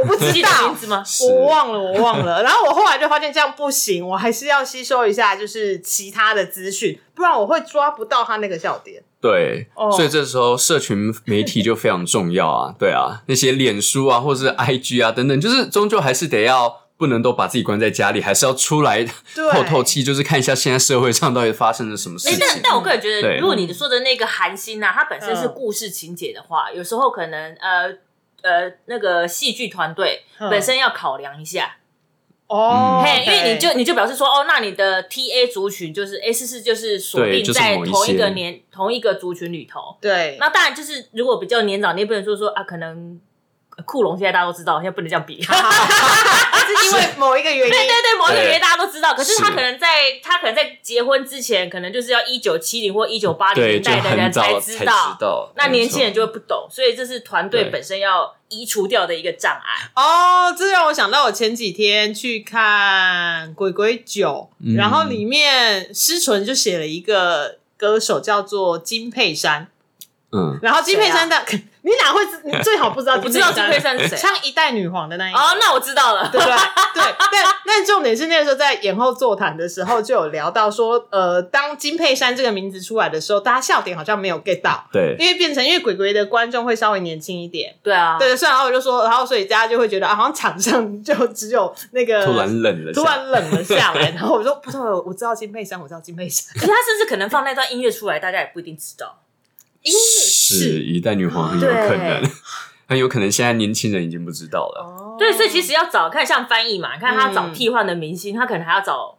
我不知道名。字吗？我忘了，我忘了。然后我后来就发现这样不行，我还是要吸收一下，就是其他的资讯，不然我会抓不到他那个笑点。对，哦所以这时候社群媒体就非常重要啊，对啊，那些脸书啊，或者是 IG 啊等等，就是终究还是得要不能都把自己关在家里，还是要出来透透气，就是看一下现在社会上到底发生了什么事哎、情。但但我个人觉得，如果你说的那个韩星啊，它本身是嗯故事情节的话，有时候可能呃呃那个戏剧团队嗯。本身要考量一下，哦，嘿，因为你就你就表示说，哦，那你的 T A 族群就是 S 四就是锁定在同一个些。年同一个族群里头。对，那当然就是如果比较年长，你也不能说说啊，可能呃库龙现在大家都知道，现在不能这样比。是因为某一个原因，对对对，某一个原因大家都知道，可是他可能在他可能在结婚之前，可能就是要一九七零或一九八零年代的人才知知道，那年轻人就会不懂，所以这是团队本身要移除掉的一个障碍。哦，这让我想到我前几天去看《鬼鬼九》嗯。然后里面施纯就写了一个歌手叫做金佩珊，嗯，然后金佩珊的，你哪会知？你最好不知道 不知道金佩珊是谁像一代女皇的那一个。哦，那我知道了。对不对？对，但但重点是那个时候在演后座谈的时候就有聊到说，呃，当金佩珊这个名字出来的时候，大家笑点好像没有 get 到，对，因为变成因为鬼鬼的观众会稍微年轻一点。对啊，对，所以然后我就说，然后所以大家就会觉得啊，好像场上就只有那个突然冷了，突然冷了下来，然后我说不是，我知道金佩珊，我知道金佩珊，可是他甚至可能放那段音乐出来，大家也不一定知道。是一代女皇很有可能对，很有可能现在年轻人已经不知道了。哦对，所以其实要找看像翻译嘛，你看他找嗯替换的明星，他可能还要找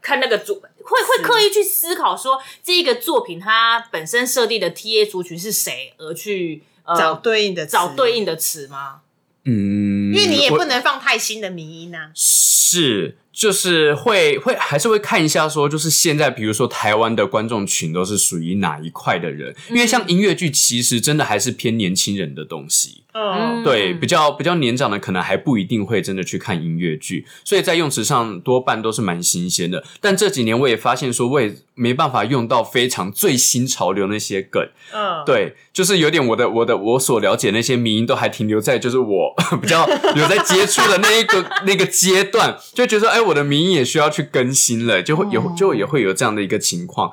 看那个主，会会刻意去思考说这一个作品它本身设定的 T A 族群是谁，而去呃找对应的找对，应的词吗？嗯，因为你也不能放太新的迷音啊。是，就是会会还是会看一下说，就是现在比如说台湾的观众群都是属于哪一块的人，因为像音乐剧其实真的还是偏年轻人的东西。嗯，对，比较比较年长的可能还不一定会真的去看音乐剧，所以在用词上多半都是蛮新鲜的。但这几年我也发现说，我也没办法用到非常最新潮流那些梗，嗯，对，就是有点我的我的我所了解那些迷音都还停留在就是我 比较有在接触的那一个那个阶段，就觉得哎，我的迷音也需要去更新了，就会也就也会有这样的一个情况。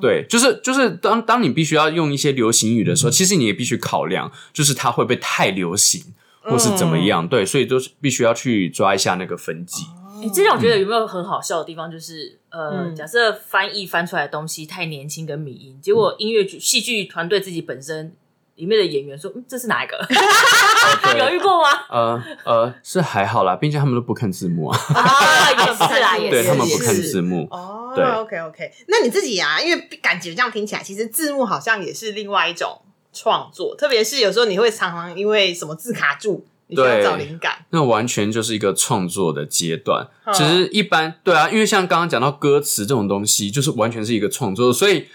对，就是就是当当你必须要用一些流行语的时候，其实你也必须考量，就是它会不会太流行，或是怎么样。对，所以都是必须要去抓一下那个分际。你之前我觉得有没有很好笑的地方，就是呃，嗯假设翻译翻出来的东西太年轻跟迷音，结果音乐剧戏剧团队自己本身里面的演员说，嗯，这是哪一个？有遇过吗？呃呃，是还好啦，毕竟他们都不看字幕啊，啊，也是啦，也是，对他们不看字幕。哦对，OK OK，那你自己啊，因为感觉这样听起来，其实字幕好像也是另外一种创作，特别是有时候你会常常因为什么字卡住，你需要找灵感。那完全就是一个创作的阶段。嗯其实一般对啊，因为像刚刚讲到歌词这种东西，就是完全是一个创作，所以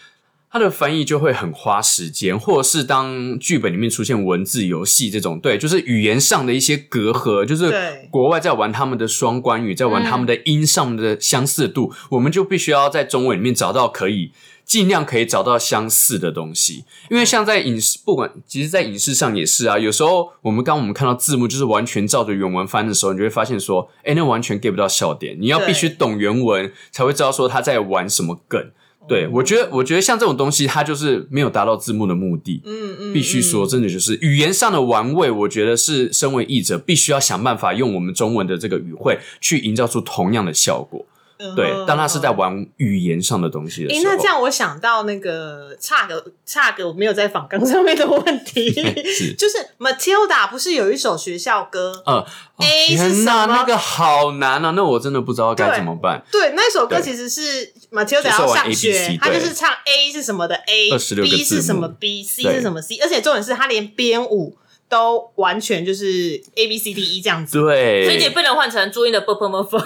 它的翻译就会很花时间，或者是当剧本里面出现文字游戏这种，对，就是语言上的一些隔阂，就是国外在玩他们的双关语，在玩他们的音上的相似度，我们就必须要在中文里面找到可以。尽量可以找到相似的东西，因为像在影视，不管其实，在影视上也是啊。有时候我们刚我们看到字幕，就是完全照着原文翻的时候，你就会发现说，哎，那完全 get 不到笑点。你要必须懂原文，才会知道说他在玩什么梗。对我觉得，我觉得像这种东西，它就是没有达到字幕的目的。嗯嗯，必须说，真的就是语言上的玩味，我觉得是身为译者必须要想办法用我们中文的这个语汇去营造出同样的效果。嗯对，但他是在。玩语言上的东西的诶，时候，那这样我想到那个差个差个我没有在访纲上面的问题，是就是 Matilda 不是有一首学校歌？呃，哦 A 是天哪，什么那个好难啊！那我真的不知道该怎么办。对，那首歌对其实是 Matilda 就是玩要上 ABC 学，他就是唱 A 是什么的26个 A，B 字母是什么 B，C 对是什么 C，而且重点是他连编舞都完全就是 A B C D E 这样子。对，所以你也不能换成朱茵的 b p m f，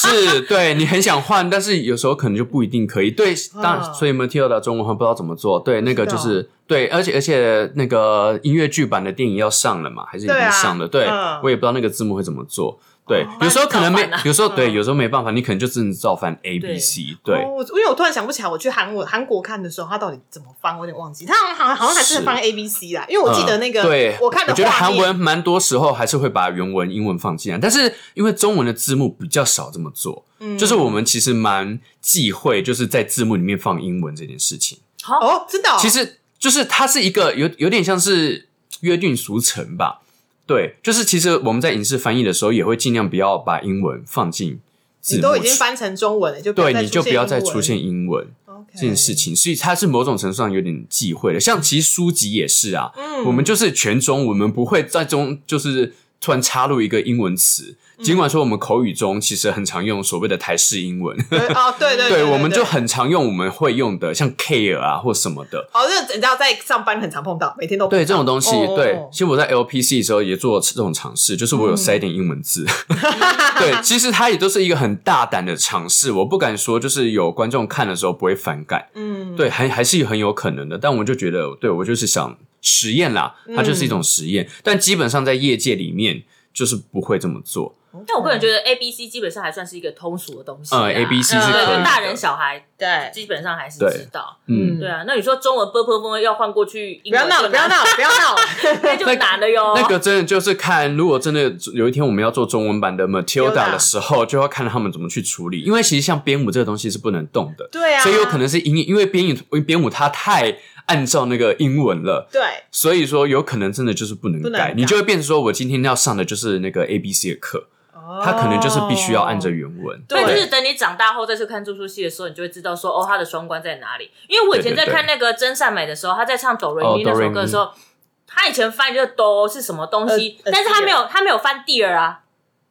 是对你很想换，但是有时候可能就不一定可以。对，当然，嗯所以 Matilda 中文话不知道怎么做。对，那个就是对，而且而且那个音乐剧版的电影要上了嘛，还是已经上了？对嗯我也不知道那个字幕会怎么做。对，哦有时候可能没有时候对，嗯有时候没办法，你可能就只能照翻 A、B、C。对因为我突然想不起来，我去韩国韩国看的时候，他到底怎么翻，我有点忘记。他好像好像还是是翻 A B C 啦，因为我记得那个、嗯对，我看的觉得韩文蛮多时候还是会把原文英文放进来，但是因为中文的字幕比较少这么做，嗯就是我们其实蛮忌讳就是在字幕里面放英文这件事情。好，哦，真的、哦，其实就是它是一个有有点像是约定俗成吧。对，就是其实我们在影视翻译的时候，也会尽量不要把英文放进字幕。你都已经翻成中文了，就对，你就不要再出出现英文这件事。情，所以它是某种程度上有点忌讳的。像其实书籍也是啊，嗯我们就是全中，我们不会在中就是突然插入一个英文词。尽管说我们口语中其实很常用所谓的台式英文，对哦，对对 对，对，我们就很常用我们会用的，像 care 啊或什么的。哦，这你知道在上班很常碰到，每天都碰到对这种东西，哦对哦，其实我在 LPC 的时候也做这种尝试，就是我有塞一点英文字。对，其实它也都是一个很大胆的尝试，我不敢说就是有观众看的时候不会反感，嗯，对，还还是很有可能的。但我就觉得，对我就是想实验啦，它就是一种实验，但基本上在业界里面就是不会这么做。但我个人觉得 A B C 基本上还算是一个通俗的东西啊。嗯，A B C 是可以的，就大人小孩对，基本上还是知道。嗯，嗯对啊，那你说中文 b p f 要换过去不要闹了，不要闹了，不要闹 了。那就难了哟。那个真的就是看，如果真的有一天我们要做中文版的 Matilda Matilda 的时候，就要看他们怎么去处理。因为其实像编舞这个东西是不能动的，对啊，所以有可能是因因为编舞编舞它太按照那个英文了。对。所以说，有可能真的就是不能改，能改。你就会变成说，我今天要上的就是那个 A B C 的课，他可能就是必须要按着原文。对，就是等你长大后再去看住宿戏的时候，你就会知道说，哦，他的双关在哪里。因为我以前在看那个真善美的时候，他在唱哆瑞哦咪那首歌的时候，他以前翻就是哆是什么东西，但是他没有他没有翻 deer 啊，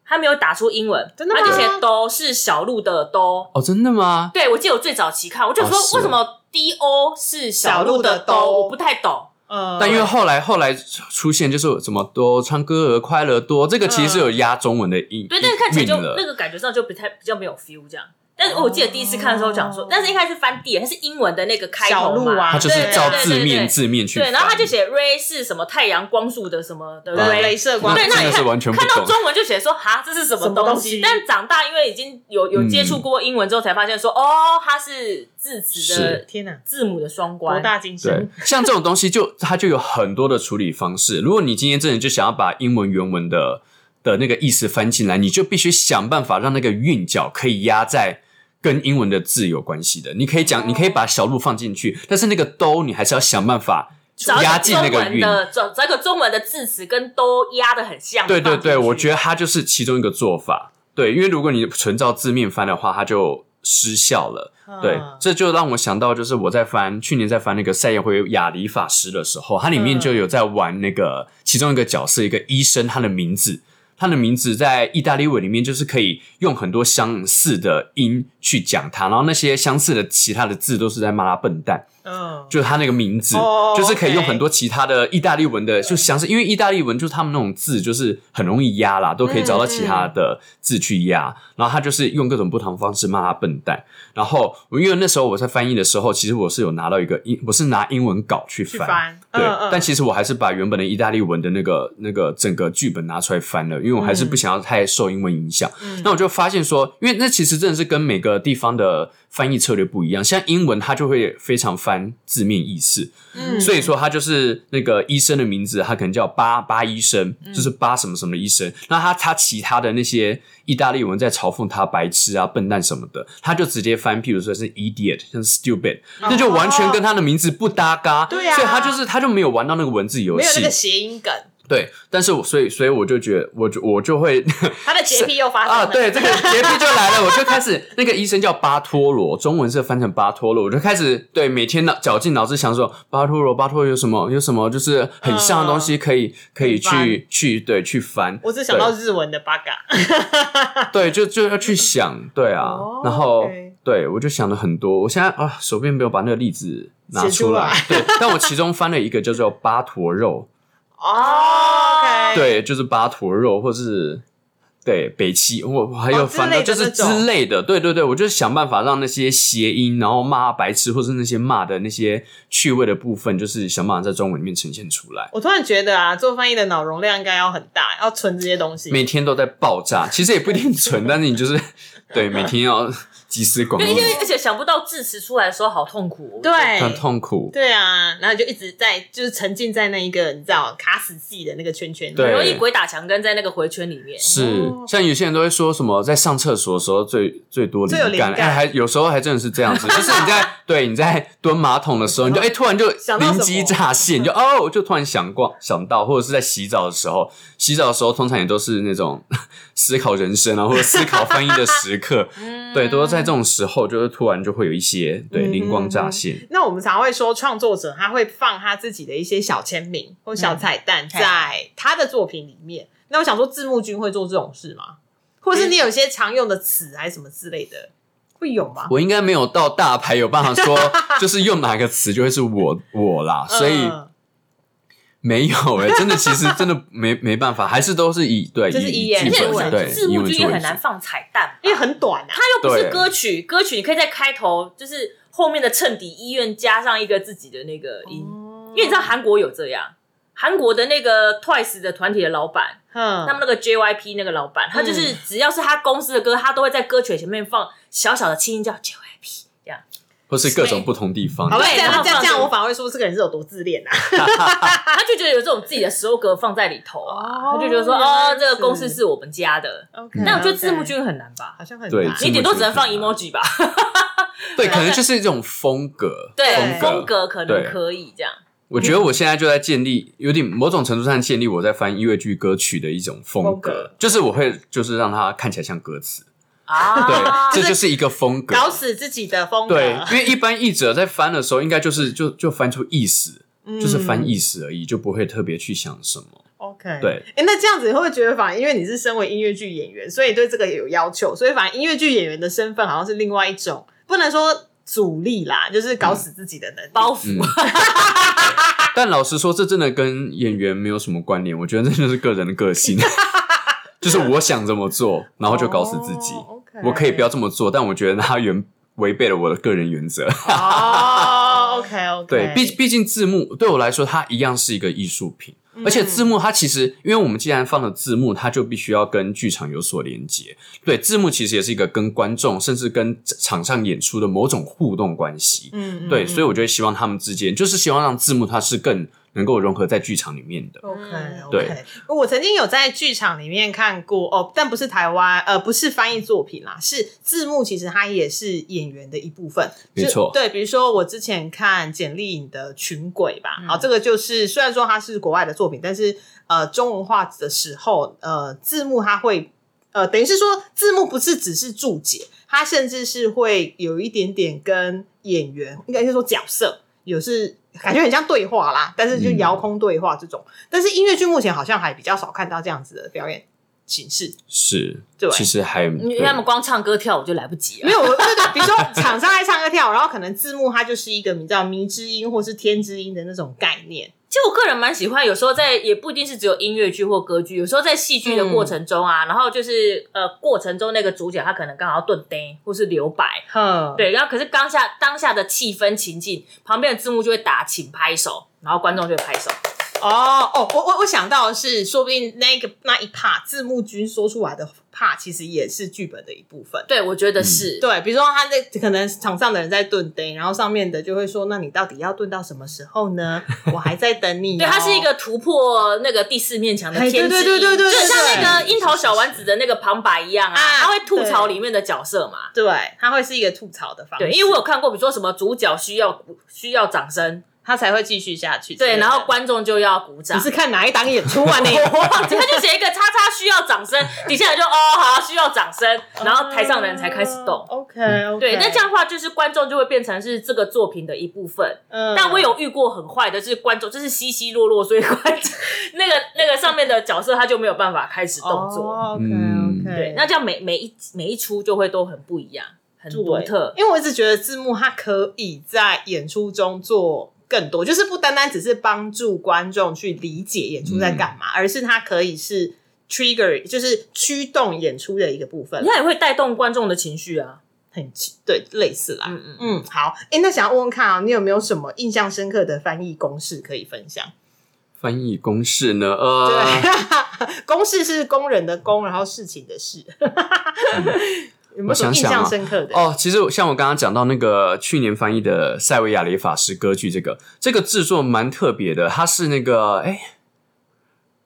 他没有打出英文，真的吗？他就写哆是小鹿的哆。哦，真的吗？对，我记得我最早期看，我就说为什么 D O 是小鹿的哆哆，我不太懂。嗯，但因为后来后来出现就是什么多唱歌儿快乐多，这个其实是有压中文的音，对，但是看起来就那个感觉上就不太比较没有 feel 这样。但是我记得第一次看的时候讲说，但是一开始翻地它是英文的那个开头嘛，小鹿啊。它就是照字面字面去对，然后他就写 ray 是什么太阳光束的什么的镭射光对，那你看完全。看到中文就写说哈这是什么东东西？但长大因为已经有有嗯接触过英文之后，才发现说哦，它是字词的天哪，字母的双博关。大精对深，，像这种东西就它就有很多的处理方式。如果你今天真的就想要把英文原文的的那个意思翻进来，你就必须想办法让那个韵脚可以压在跟英文的字有关系的。你可以讲，你可以把小鹿放进去，但是那个都你还是要想办法压进那个韵。的找找个中文的字词跟都压的很像。对对对，我觉得得它就是其中一个做法。对，因为如果你纯照字面翻的话，它就失效了。对嗯，这就让我想到，就是我在翻去年在翻那个赛亚会亚里法师的时候，它里面就有在玩那个其中一个角色，一个医生，他的名字，他的名字在意大利文里面就是可以用很多相似的音去讲他，然后那些相似的其他的字都是在骂他笨蛋。嗯，就是他那个名字，哦就是可以用很多其他的意大利文的，就相似，因为意大利文就是他们那种字就是很容易压啦，都可以找到其他的字去压。然后他就是用各种不同方式骂他笨蛋。然后因为那时候我在翻译的时候，其实我是有拿到一个英，我是拿英文稿去翻，去翻，对，但其实我还是把原本的意大利文的那个那个整个剧本拿出来翻了，因为我还是不想要太受英文影响。嗯。那我就发现说，因为那其实真的是跟每个地方的翻译策略不一样，像英文它就会非常翻字面意思，嗯。所以说他就是那个医生的名字，他可能叫巴巴医生，就是巴什么什么的医生。那他他其他的那些意大利文在嘲讽他白痴啊、笨蛋什么的，他就直接翻，譬如说是 idiot，像是 stupid，那就完全跟他的名字不搭嘎。对啊。所以他就是他就没有玩到那个文字游戏。没有那个。谐音梗，对，但是我所以所以我就觉得，我就我就会 他的洁癖又发生了。啊，对，这个洁癖就来了，我就开始那个医生叫巴托罗，中文是翻成巴托罗，我就开始对每天脑绞尽脑汁想说巴托罗，巴托罗有什么有什么就是很像的东西可以、可以去去对去翻，我只想到日文的 bug，对就就要去想，对啊，哦然后对我就想了很多，我现在啊手边没有把那个例子拿出来，来对，但我其中翻了一个叫做巴坨肉，哦对，就是巴坨肉，或是对北七，我我还有翻到就是之类的，对对对，我就想办法让那些谐音，然后骂白痴，或是那些骂的那些趣味的部分，就是想办法在中文里面呈现出来。我突然觉得啊，做翻译的脑容量应该要很大，要存这些东西。每天都在爆炸，其实也不一定存，但是你就是对每天要集思广益因为，因为而且想不到字词出来的时候好痛苦、哦。对很痛苦。对啊，然后就一直在就是沉浸在那一个你知道卡死自己的那个圈圈里。对很容易鬼打墙根在那个回圈里面。是哦，像有些人都会说什么，在上厕所的时候最最多最有灵感，哎，还有时候还真的是这样子，就是你在对你在蹲马桶的时候，你就哎突然就灵机乍现，你就哦就突然想过想到，或者是在洗澡的时候，洗澡的时候通常也都是那种 思考人生啊，或者思考翻译的时刻，嗯对，都是在这种时候，就是突然就会有一些对嗯灵光乍现。那我们常会说，创作者他会放他自己的一些小签名或小彩蛋在他的作品里面。那我想说，字幕君会做这种事吗？或是你有一些常用的词还是什么之类的，会有吗？我应该没有到大牌有办法说，就是用哪个词就会是我我啦，所以嗯没有哎、真的其实真的没没办法，还是都是以对就是以以言而且剧本文对字幕以文作为主剧也很难放彩蛋，因为很短啊。它又不是歌曲，歌曲你可以在开头就是后面的衬底医院加上一个自己的那个音，因为你知道韩国有这样，韩国的那个 Twice 的团体的老板，嗯他们那个 JYP 那个老板，他就是只要是他公司的歌，他都会在歌曲前面放小小的轻音叫 JYP 这样。或是各种不同地方好。这样这样这样，我反而会说这个人是有多自恋啊！他就觉得有这种自己的 slogan 放在里头他就觉得说哦，是这个公司是我们家的。OK，那我觉得字幕君很难吧？好像很你顶多只能放 emoji 吧？对，可能就是这种风格。对，风风格可能可以这样。我觉得我现在就在建立，有点某种程度上建立我在翻音乐剧歌曲的一种风格，风格就是我会就是让它看起来像歌词，啊，对，这就是一个风格。搞死自己的风格。对，因为一般译者在翻的时候，应该就是就就翻出意思，嗯就是翻意思而已，就不会特别去想什么。OK，对，哎、那这样子你会不会觉得，反而因为你是身为音乐剧演员，所以对这个也有要求，所以反而音乐剧演员的身份好像是另外一种，不能说阻力啦，就是搞死自己的能力。包袱嗯。但老实说，这真的跟演员没有什么关联。我觉得这就是个人的个性，就是我想这么做，然后就搞死自己。我可以不要这么做，但我觉得他原违背了我的个人原则。哦，OK OK，对，毕毕竟字幕对我来说，它一样是一个艺术品。而且字幕它其实，因为我们既然放了字幕，它就必须要跟剧场有所连接。对，字幕其实也是一个跟观众甚至跟场上演出的某种互动关系。嗯，嗯对，所以我就会希望他们之间，就是希望让字幕它是更能够融合在剧场里面的。OK 嗯 OK，对我曾经有在剧场里面看过哦，但不是台湾呃，不是翻译作品啦，是字幕，其实它也是演员的一部分。就没错对，比如说我之前看简丽颖的《群鬼》吧，嗯好、这个就是虽然说它是国外的作品，但是呃中文化的时候，呃字幕它会呃等于是说字幕不是只是注解，它甚至是会有一点点跟演员，应该是说角色有是感觉很像对话啦，但是就嗯遥控对话这种。但是音乐剧目前好像还比较少看到这样子的表演形式。是，对其实还因为他们光唱歌跳舞就来不及了没。有，我对对，比如说场上在唱歌跳舞，然后可能字幕它就是一个你知道迷之音或是天之音的那种概念。其实我个人蛮喜欢，有时候在也不一定是只有音乐剧或歌剧，有时候在戏剧的过程中啊，然后就是呃过程中那个主角他可能刚好要顿呆或是留白，哼，对，然后可是当下当下的气氛情境，旁边的字幕就会打请拍手，然后观众就会拍手。哦哦，我我我想到的是，说不定那个那一 part 字幕君说出来的 part 其实也是剧本的一部分。对，我觉得是。对，比如说他那可能场上的人在蹲灯，然后上面的就会说：“那你到底要蹲到什么时候呢？我还在等你、哦。”对，它是一个突破那个第四面墙的哎天对对对对对就像那个樱桃小丸子的那个旁白一样啊，啊他会吐槽里面的角色嘛。对，他会是一个吐槽的方式。对，因为我有看过，比如说什么主角需要需要掌声，他才会继续下去。对，然后观众就要鼓掌你。是看哪一档演出啊？你我忘记他就写一个叉叉需要掌声，底下人就哦好需要掌声，然后台上的人才开始动。OK OK，对，那这样的话就是观众就会变成是这个作品的一部分。嗯但我有遇过很坏的，就是观众就是稀稀落落，所以观众 那个那个上面的角色他就没有办法开始动作。OK 嗯 OK，对，那这样每每一每一出就会都很不一样，很独特。因为我一直觉得字幕它可以在演出中做更多，就是不单单只是帮助观众去理解演出在干嘛，而是它可以是 trigger，就是驱动演出的一个部分。它也会带动观众的情绪啊。很对，类似啦。嗯嗯，嗯，好，哎、那想要问问看啊，你有没有什么印象深刻的翻译公式可以分享？翻译公式呢？呃，对，公式是工人的工，然后事情的事。有没有什么印象深刻的？哦，其实像我刚刚讲到那个去年翻译的塞维亚雷法师歌剧，这个这个制作蛮特别的，它是那个哎。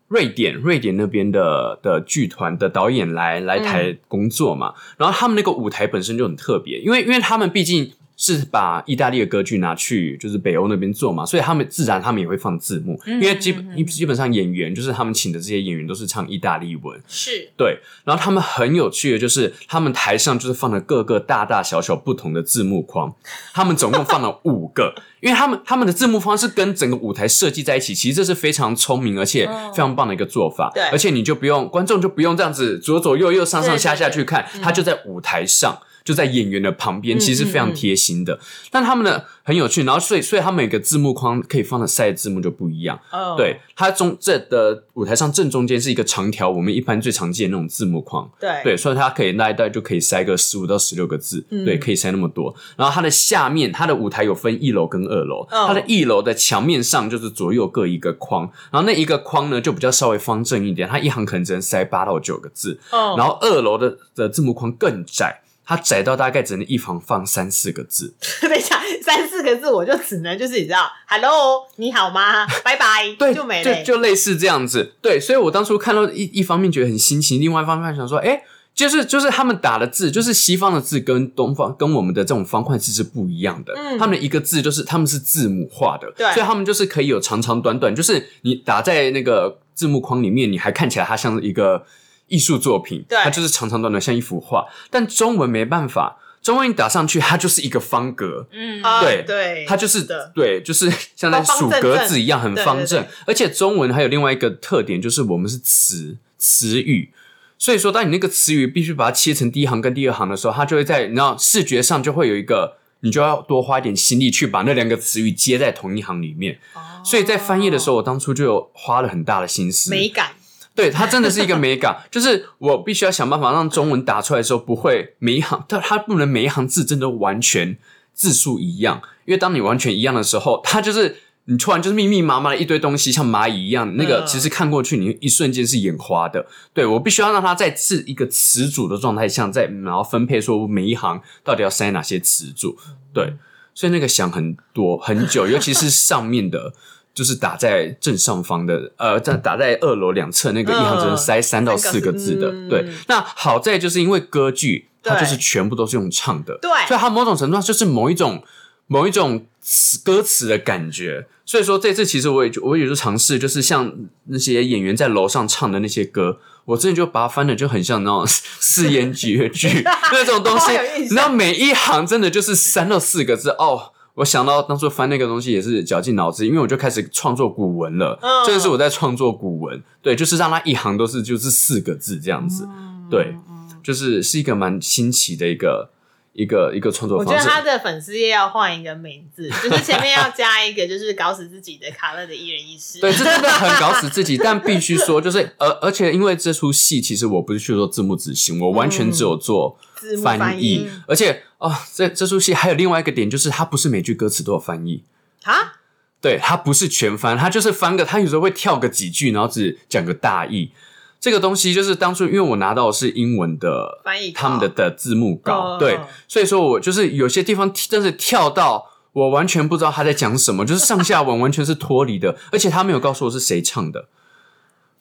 瑞典，瑞典那边的的剧团的导演来来台工作嘛，然后他们那个舞台本身就很特别，因为因为他们毕竟是把意大利的歌剧拿去就是北欧那边做嘛，所以他们自然他们也会放字幕，因为基本基本上演员就是他们请的这些演员都是唱意大利文，是。对，然后他们很有趣的就是，他们台上就是放了各个大大小小不同的字幕框，他们总共放了五个，因为他们他们的字幕框是跟整个舞台设计在一起，其实这是非常聪明而且非常棒的一个做法。对。而且你就不用观众就不用这样子左左右右上上下下对。对对去看，他就在舞台上。就在演员的旁边，嗯其实非常嗯嗯贴心的。但他们呢很有趣，然后所以所以他们每个字幕框可以放的塞字幕就不一样。哦，对，它中这的舞台上正中间是一个长条，我们一般最常见的那种字幕框。对对，所以它可以那一带就可以塞个十五到十六个字，嗯对，可以塞那么多。然后它的下面，它的舞台有分一楼跟二楼，哦它的一楼的墙面上就是左右各一个框，然后那一个框呢就比较稍微方正一点，它一行可能只能塞八到九个字。哦，然后二楼的的字幕框更窄，它窄到大概只能一行放三四个字。等一下三四个字我就只能就是你知道，Hello，你好吗？拜拜，对，就没了欸。就就类似这样子。对，所以我当初看到一一方面觉得很新奇，另外一方面想说，哎、就是就是他们打的字，就是西方的字跟东方跟我们的这种方块字是不一样的。嗯他们的一个字就是他们是字母化的，对所以他们就是可以有长长短短，就是你打在那个字幕框里面，你还看起来它像一个艺术作品，对它就是长长短短像一幅画。但中文没办法，中文你打上去，它就是一个方格。嗯，啊对对，它就是的，对，就是像在数格子一样，很方正对。而且中文还有另外一个特点，就是我们是词词语，所以说当你那个词语必须把它切成第一行跟第二行的时候，它就会在你知道视觉上就会有一个，你就要多花一点心力去把那两个词语接在同一行里面。所以在翻译的时候，我当初就有花了很大的心思。美感，对，它真的是一个美感，就是我必须要想办法让中文打出来的时候不会每一行，它它不能每一行字真的完全字数一样，因为当你完全一样的时候，它就是你突然就是密密麻麻的一堆东西，像蚂蚁一样，那个嗯其实看过去你一瞬间是眼花的。对我必须要让它在是一个词组的状态下，再然后分配说我每一行到底要塞哪些词组，对，所以那个想很多很久，尤其是上面的。就是打在正上方的，呃，在打在二楼两侧那个一行只能塞三到四个字的，嗯对。那好在就是因为歌剧，它就是全部都是用唱的，对所以它某种程度上就是某一种某一种词歌词的感觉。所以说这次其实我也就我也就尝试，就是像那些演员在楼上唱的那些歌，我真的就把它翻的就很像那种 四言绝句那种东西 好有印象，你知道每一行真的就是三到四个字哦。我想到当初翻那个东西也是绞尽脑汁，因为我就开始创作古文了。嗯这个是我在创作古文，对，就是让它一行都是就是四个字这样子，嗯对，就是是一个蛮新奇的一个一个一个创作方式我觉。得他的粉丝页要换一个名字，就是前面要加一个就是搞死自己的卡乐的一人一事。对，这真的很搞死自己，但必须说，就是而而且因为这出戏，其实我不是去做字幕执行，我完全只有做翻译，而且哦，这这出戏还有另外一个点，就是它不是每句歌词都有翻译。啊，对，它不是全翻，它就是翻个，它有时候会跳个几句，然后只讲个大意。这个东西就是当初因为我拿到的是英文的翻译他们的的字幕稿，对所以说我就是有些地方真是跳到我完全不知道他在讲什么，就是上下文完全是脱离的，而且他没有告诉我是谁唱的，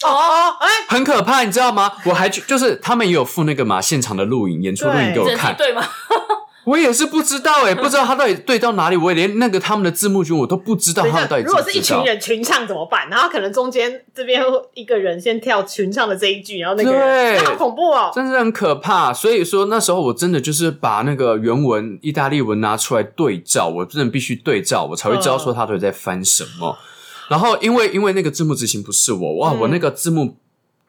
哦哦，哎，很可怕，你知道吗？我还去就是他们也有附那个嘛现场的录影演出录影给我看，对吗？我也是不知道哎、不知道他到底对到哪里，我也连那个他们的字幕君我都不知道他们到底知如果是一群。人群唱怎么办？然后可能中间这边一个人先跳群唱的这一句，然后那个人，对那好恐怖哦。真是很可怕，所以说那时候我真的就是把那个原文意大利文拿出来对照，我真的必须对照，我才会知道说他到底在翻什么。然后因为因为那个字幕执行不是我，哇，嗯我那个字幕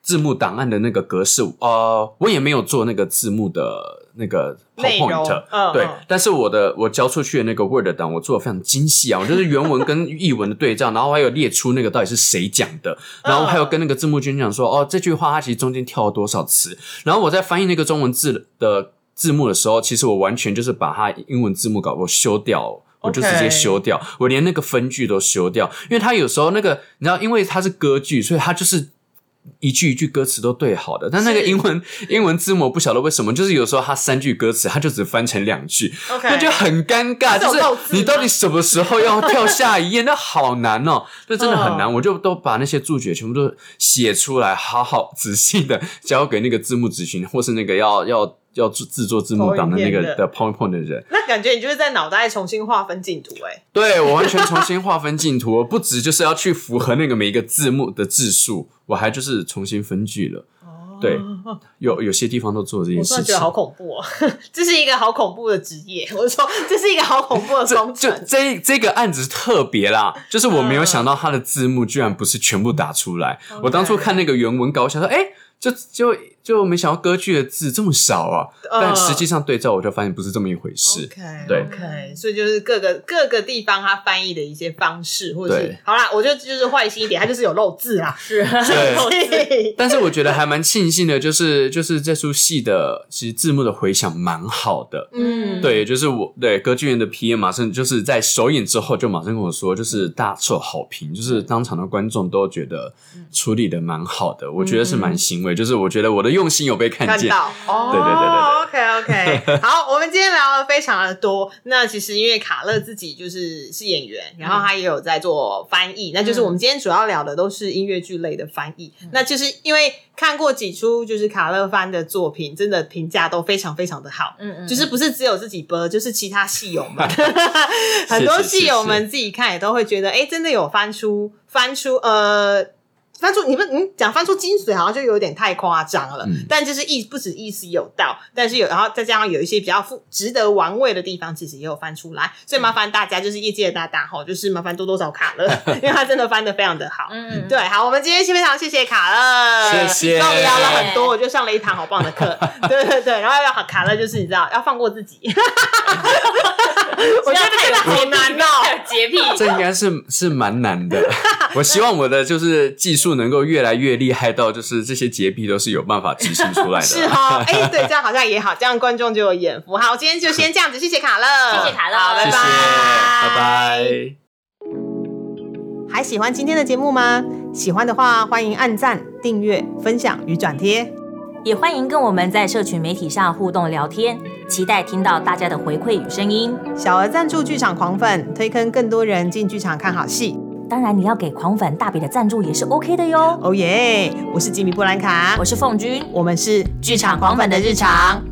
字幕档案的那个格式，呃，我也没有做那个字幕的那个 PowerPoint，对但是我的我交出去的那个 Word 档，我做的非常精细啊，我就是原文跟译文的对照，然后还有列出那个到底是谁讲的，然后还有跟那个字幕君讲说，哦，这句话它其实中间跳了多少词，然后我在翻译那个中文字的字幕的时候，其实我完全就是把它英文字幕稿我修掉。我就直接修掉我连那个分句都修掉，因为它有时候那个你知道，因为它是歌剧，所以它就是一句一句歌词都对好的。但那个英文英文字母不晓得为什么，就是有时候它三句歌词，它就只翻成两句那就很尴尬，就是你到底什么时候要跳下一页？那好难哦，这真的很难。嗯我就都把那些注解全部都写出来，好好仔细的交给那个字幕执行，或是那个要要要制制作字幕档的那个的的 PowerPoint 的人。那感觉你就是在脑袋重新划分进度，哎，对我完全重新划分镜图，我不止就是要去符合那个每一个字幕的字数，我还就是重新分句了。哦对，有有些地方都做这件事情我觉得。好恐怖哦，这是一个好恐怖的职业。我说这是一个好恐怖的这工程。就这这个案子特别啦，就是我没有想到他的字幕居然不是全部打出来。我当初看那个原文稿，我想说，哎、就就就没想到歌剧的字这么少啊！嗯。但实际上对照，我就发现不是这么一回事。OK，对。OK，所以就是各个各个地方它翻译的一些方式，或者是好啦，我觉得就是坏心一点，它就是有漏字啦。是 对。但是我觉得还蛮庆幸的，就是就是这出戏的其实字幕的回响蛮好的。嗯，对，就是我对歌剧院的 PM 马上就是在首演之后就马上跟我说，就是大受好评，就是当场的观众都觉得处理的蛮好的，我觉得是蛮欣慰，就是我觉得我的用心有被看见。看到哦，对对对对对 OK OK，好，我们今天聊了非常的多。那其实因为卡乐自己就是是演员，然后他也有在做翻译，那就是我们今天主要聊的都是音乐剧类的翻译。那就是因为看过几出就是卡乐翻的作品，真的评价都非常非常的好。嗯嗯就是不是只有自己播，就是其他戏友们，很多戏友们自己看也都会觉得，哎、真的有翻出翻出呃。翻出你们嗯讲翻出精髓好像就有点太夸张了，嗯。但就是意不止意思有道，但是有然后再加上有一些比较富值得玩味的地方，其实也有翻出来，所以麻烦大家就是业界的大大吼，就是麻烦多多找卡乐，因为他真的翻的非常的好。嗯，对，好，我们今天非常谢谢卡乐，谢谢。跟我们聊了很多，我就上了一堂好棒的课。对对对，然后要卡乐就是你知道要放过自己，我觉得这个好难哦。洁癖，这应该是是蛮难的。我希望我的就是技术能够越来越厉害到，就是这些洁癖都是有办法执行出来的。是哈，哎、对，这样好像也好，这样观众就有眼福。好，今天就先这样子，谢谢卡乐，谢谢卡乐好，拜谢谢，拜拜。还喜欢今天的节目吗？喜欢的话，欢迎按赞、订阅、分享与转贴。也欢迎跟我们在社群媒体上互动聊天，期待听到大家的回馈与声音。小额赞助剧场狂粉，推坑更多人进剧场看好戏。当然，你要给狂粉大笔的赞助也是 OK 的哟。哦耶！我是吉米布兰卡，我是凤君，我们是剧场狂粉的日常。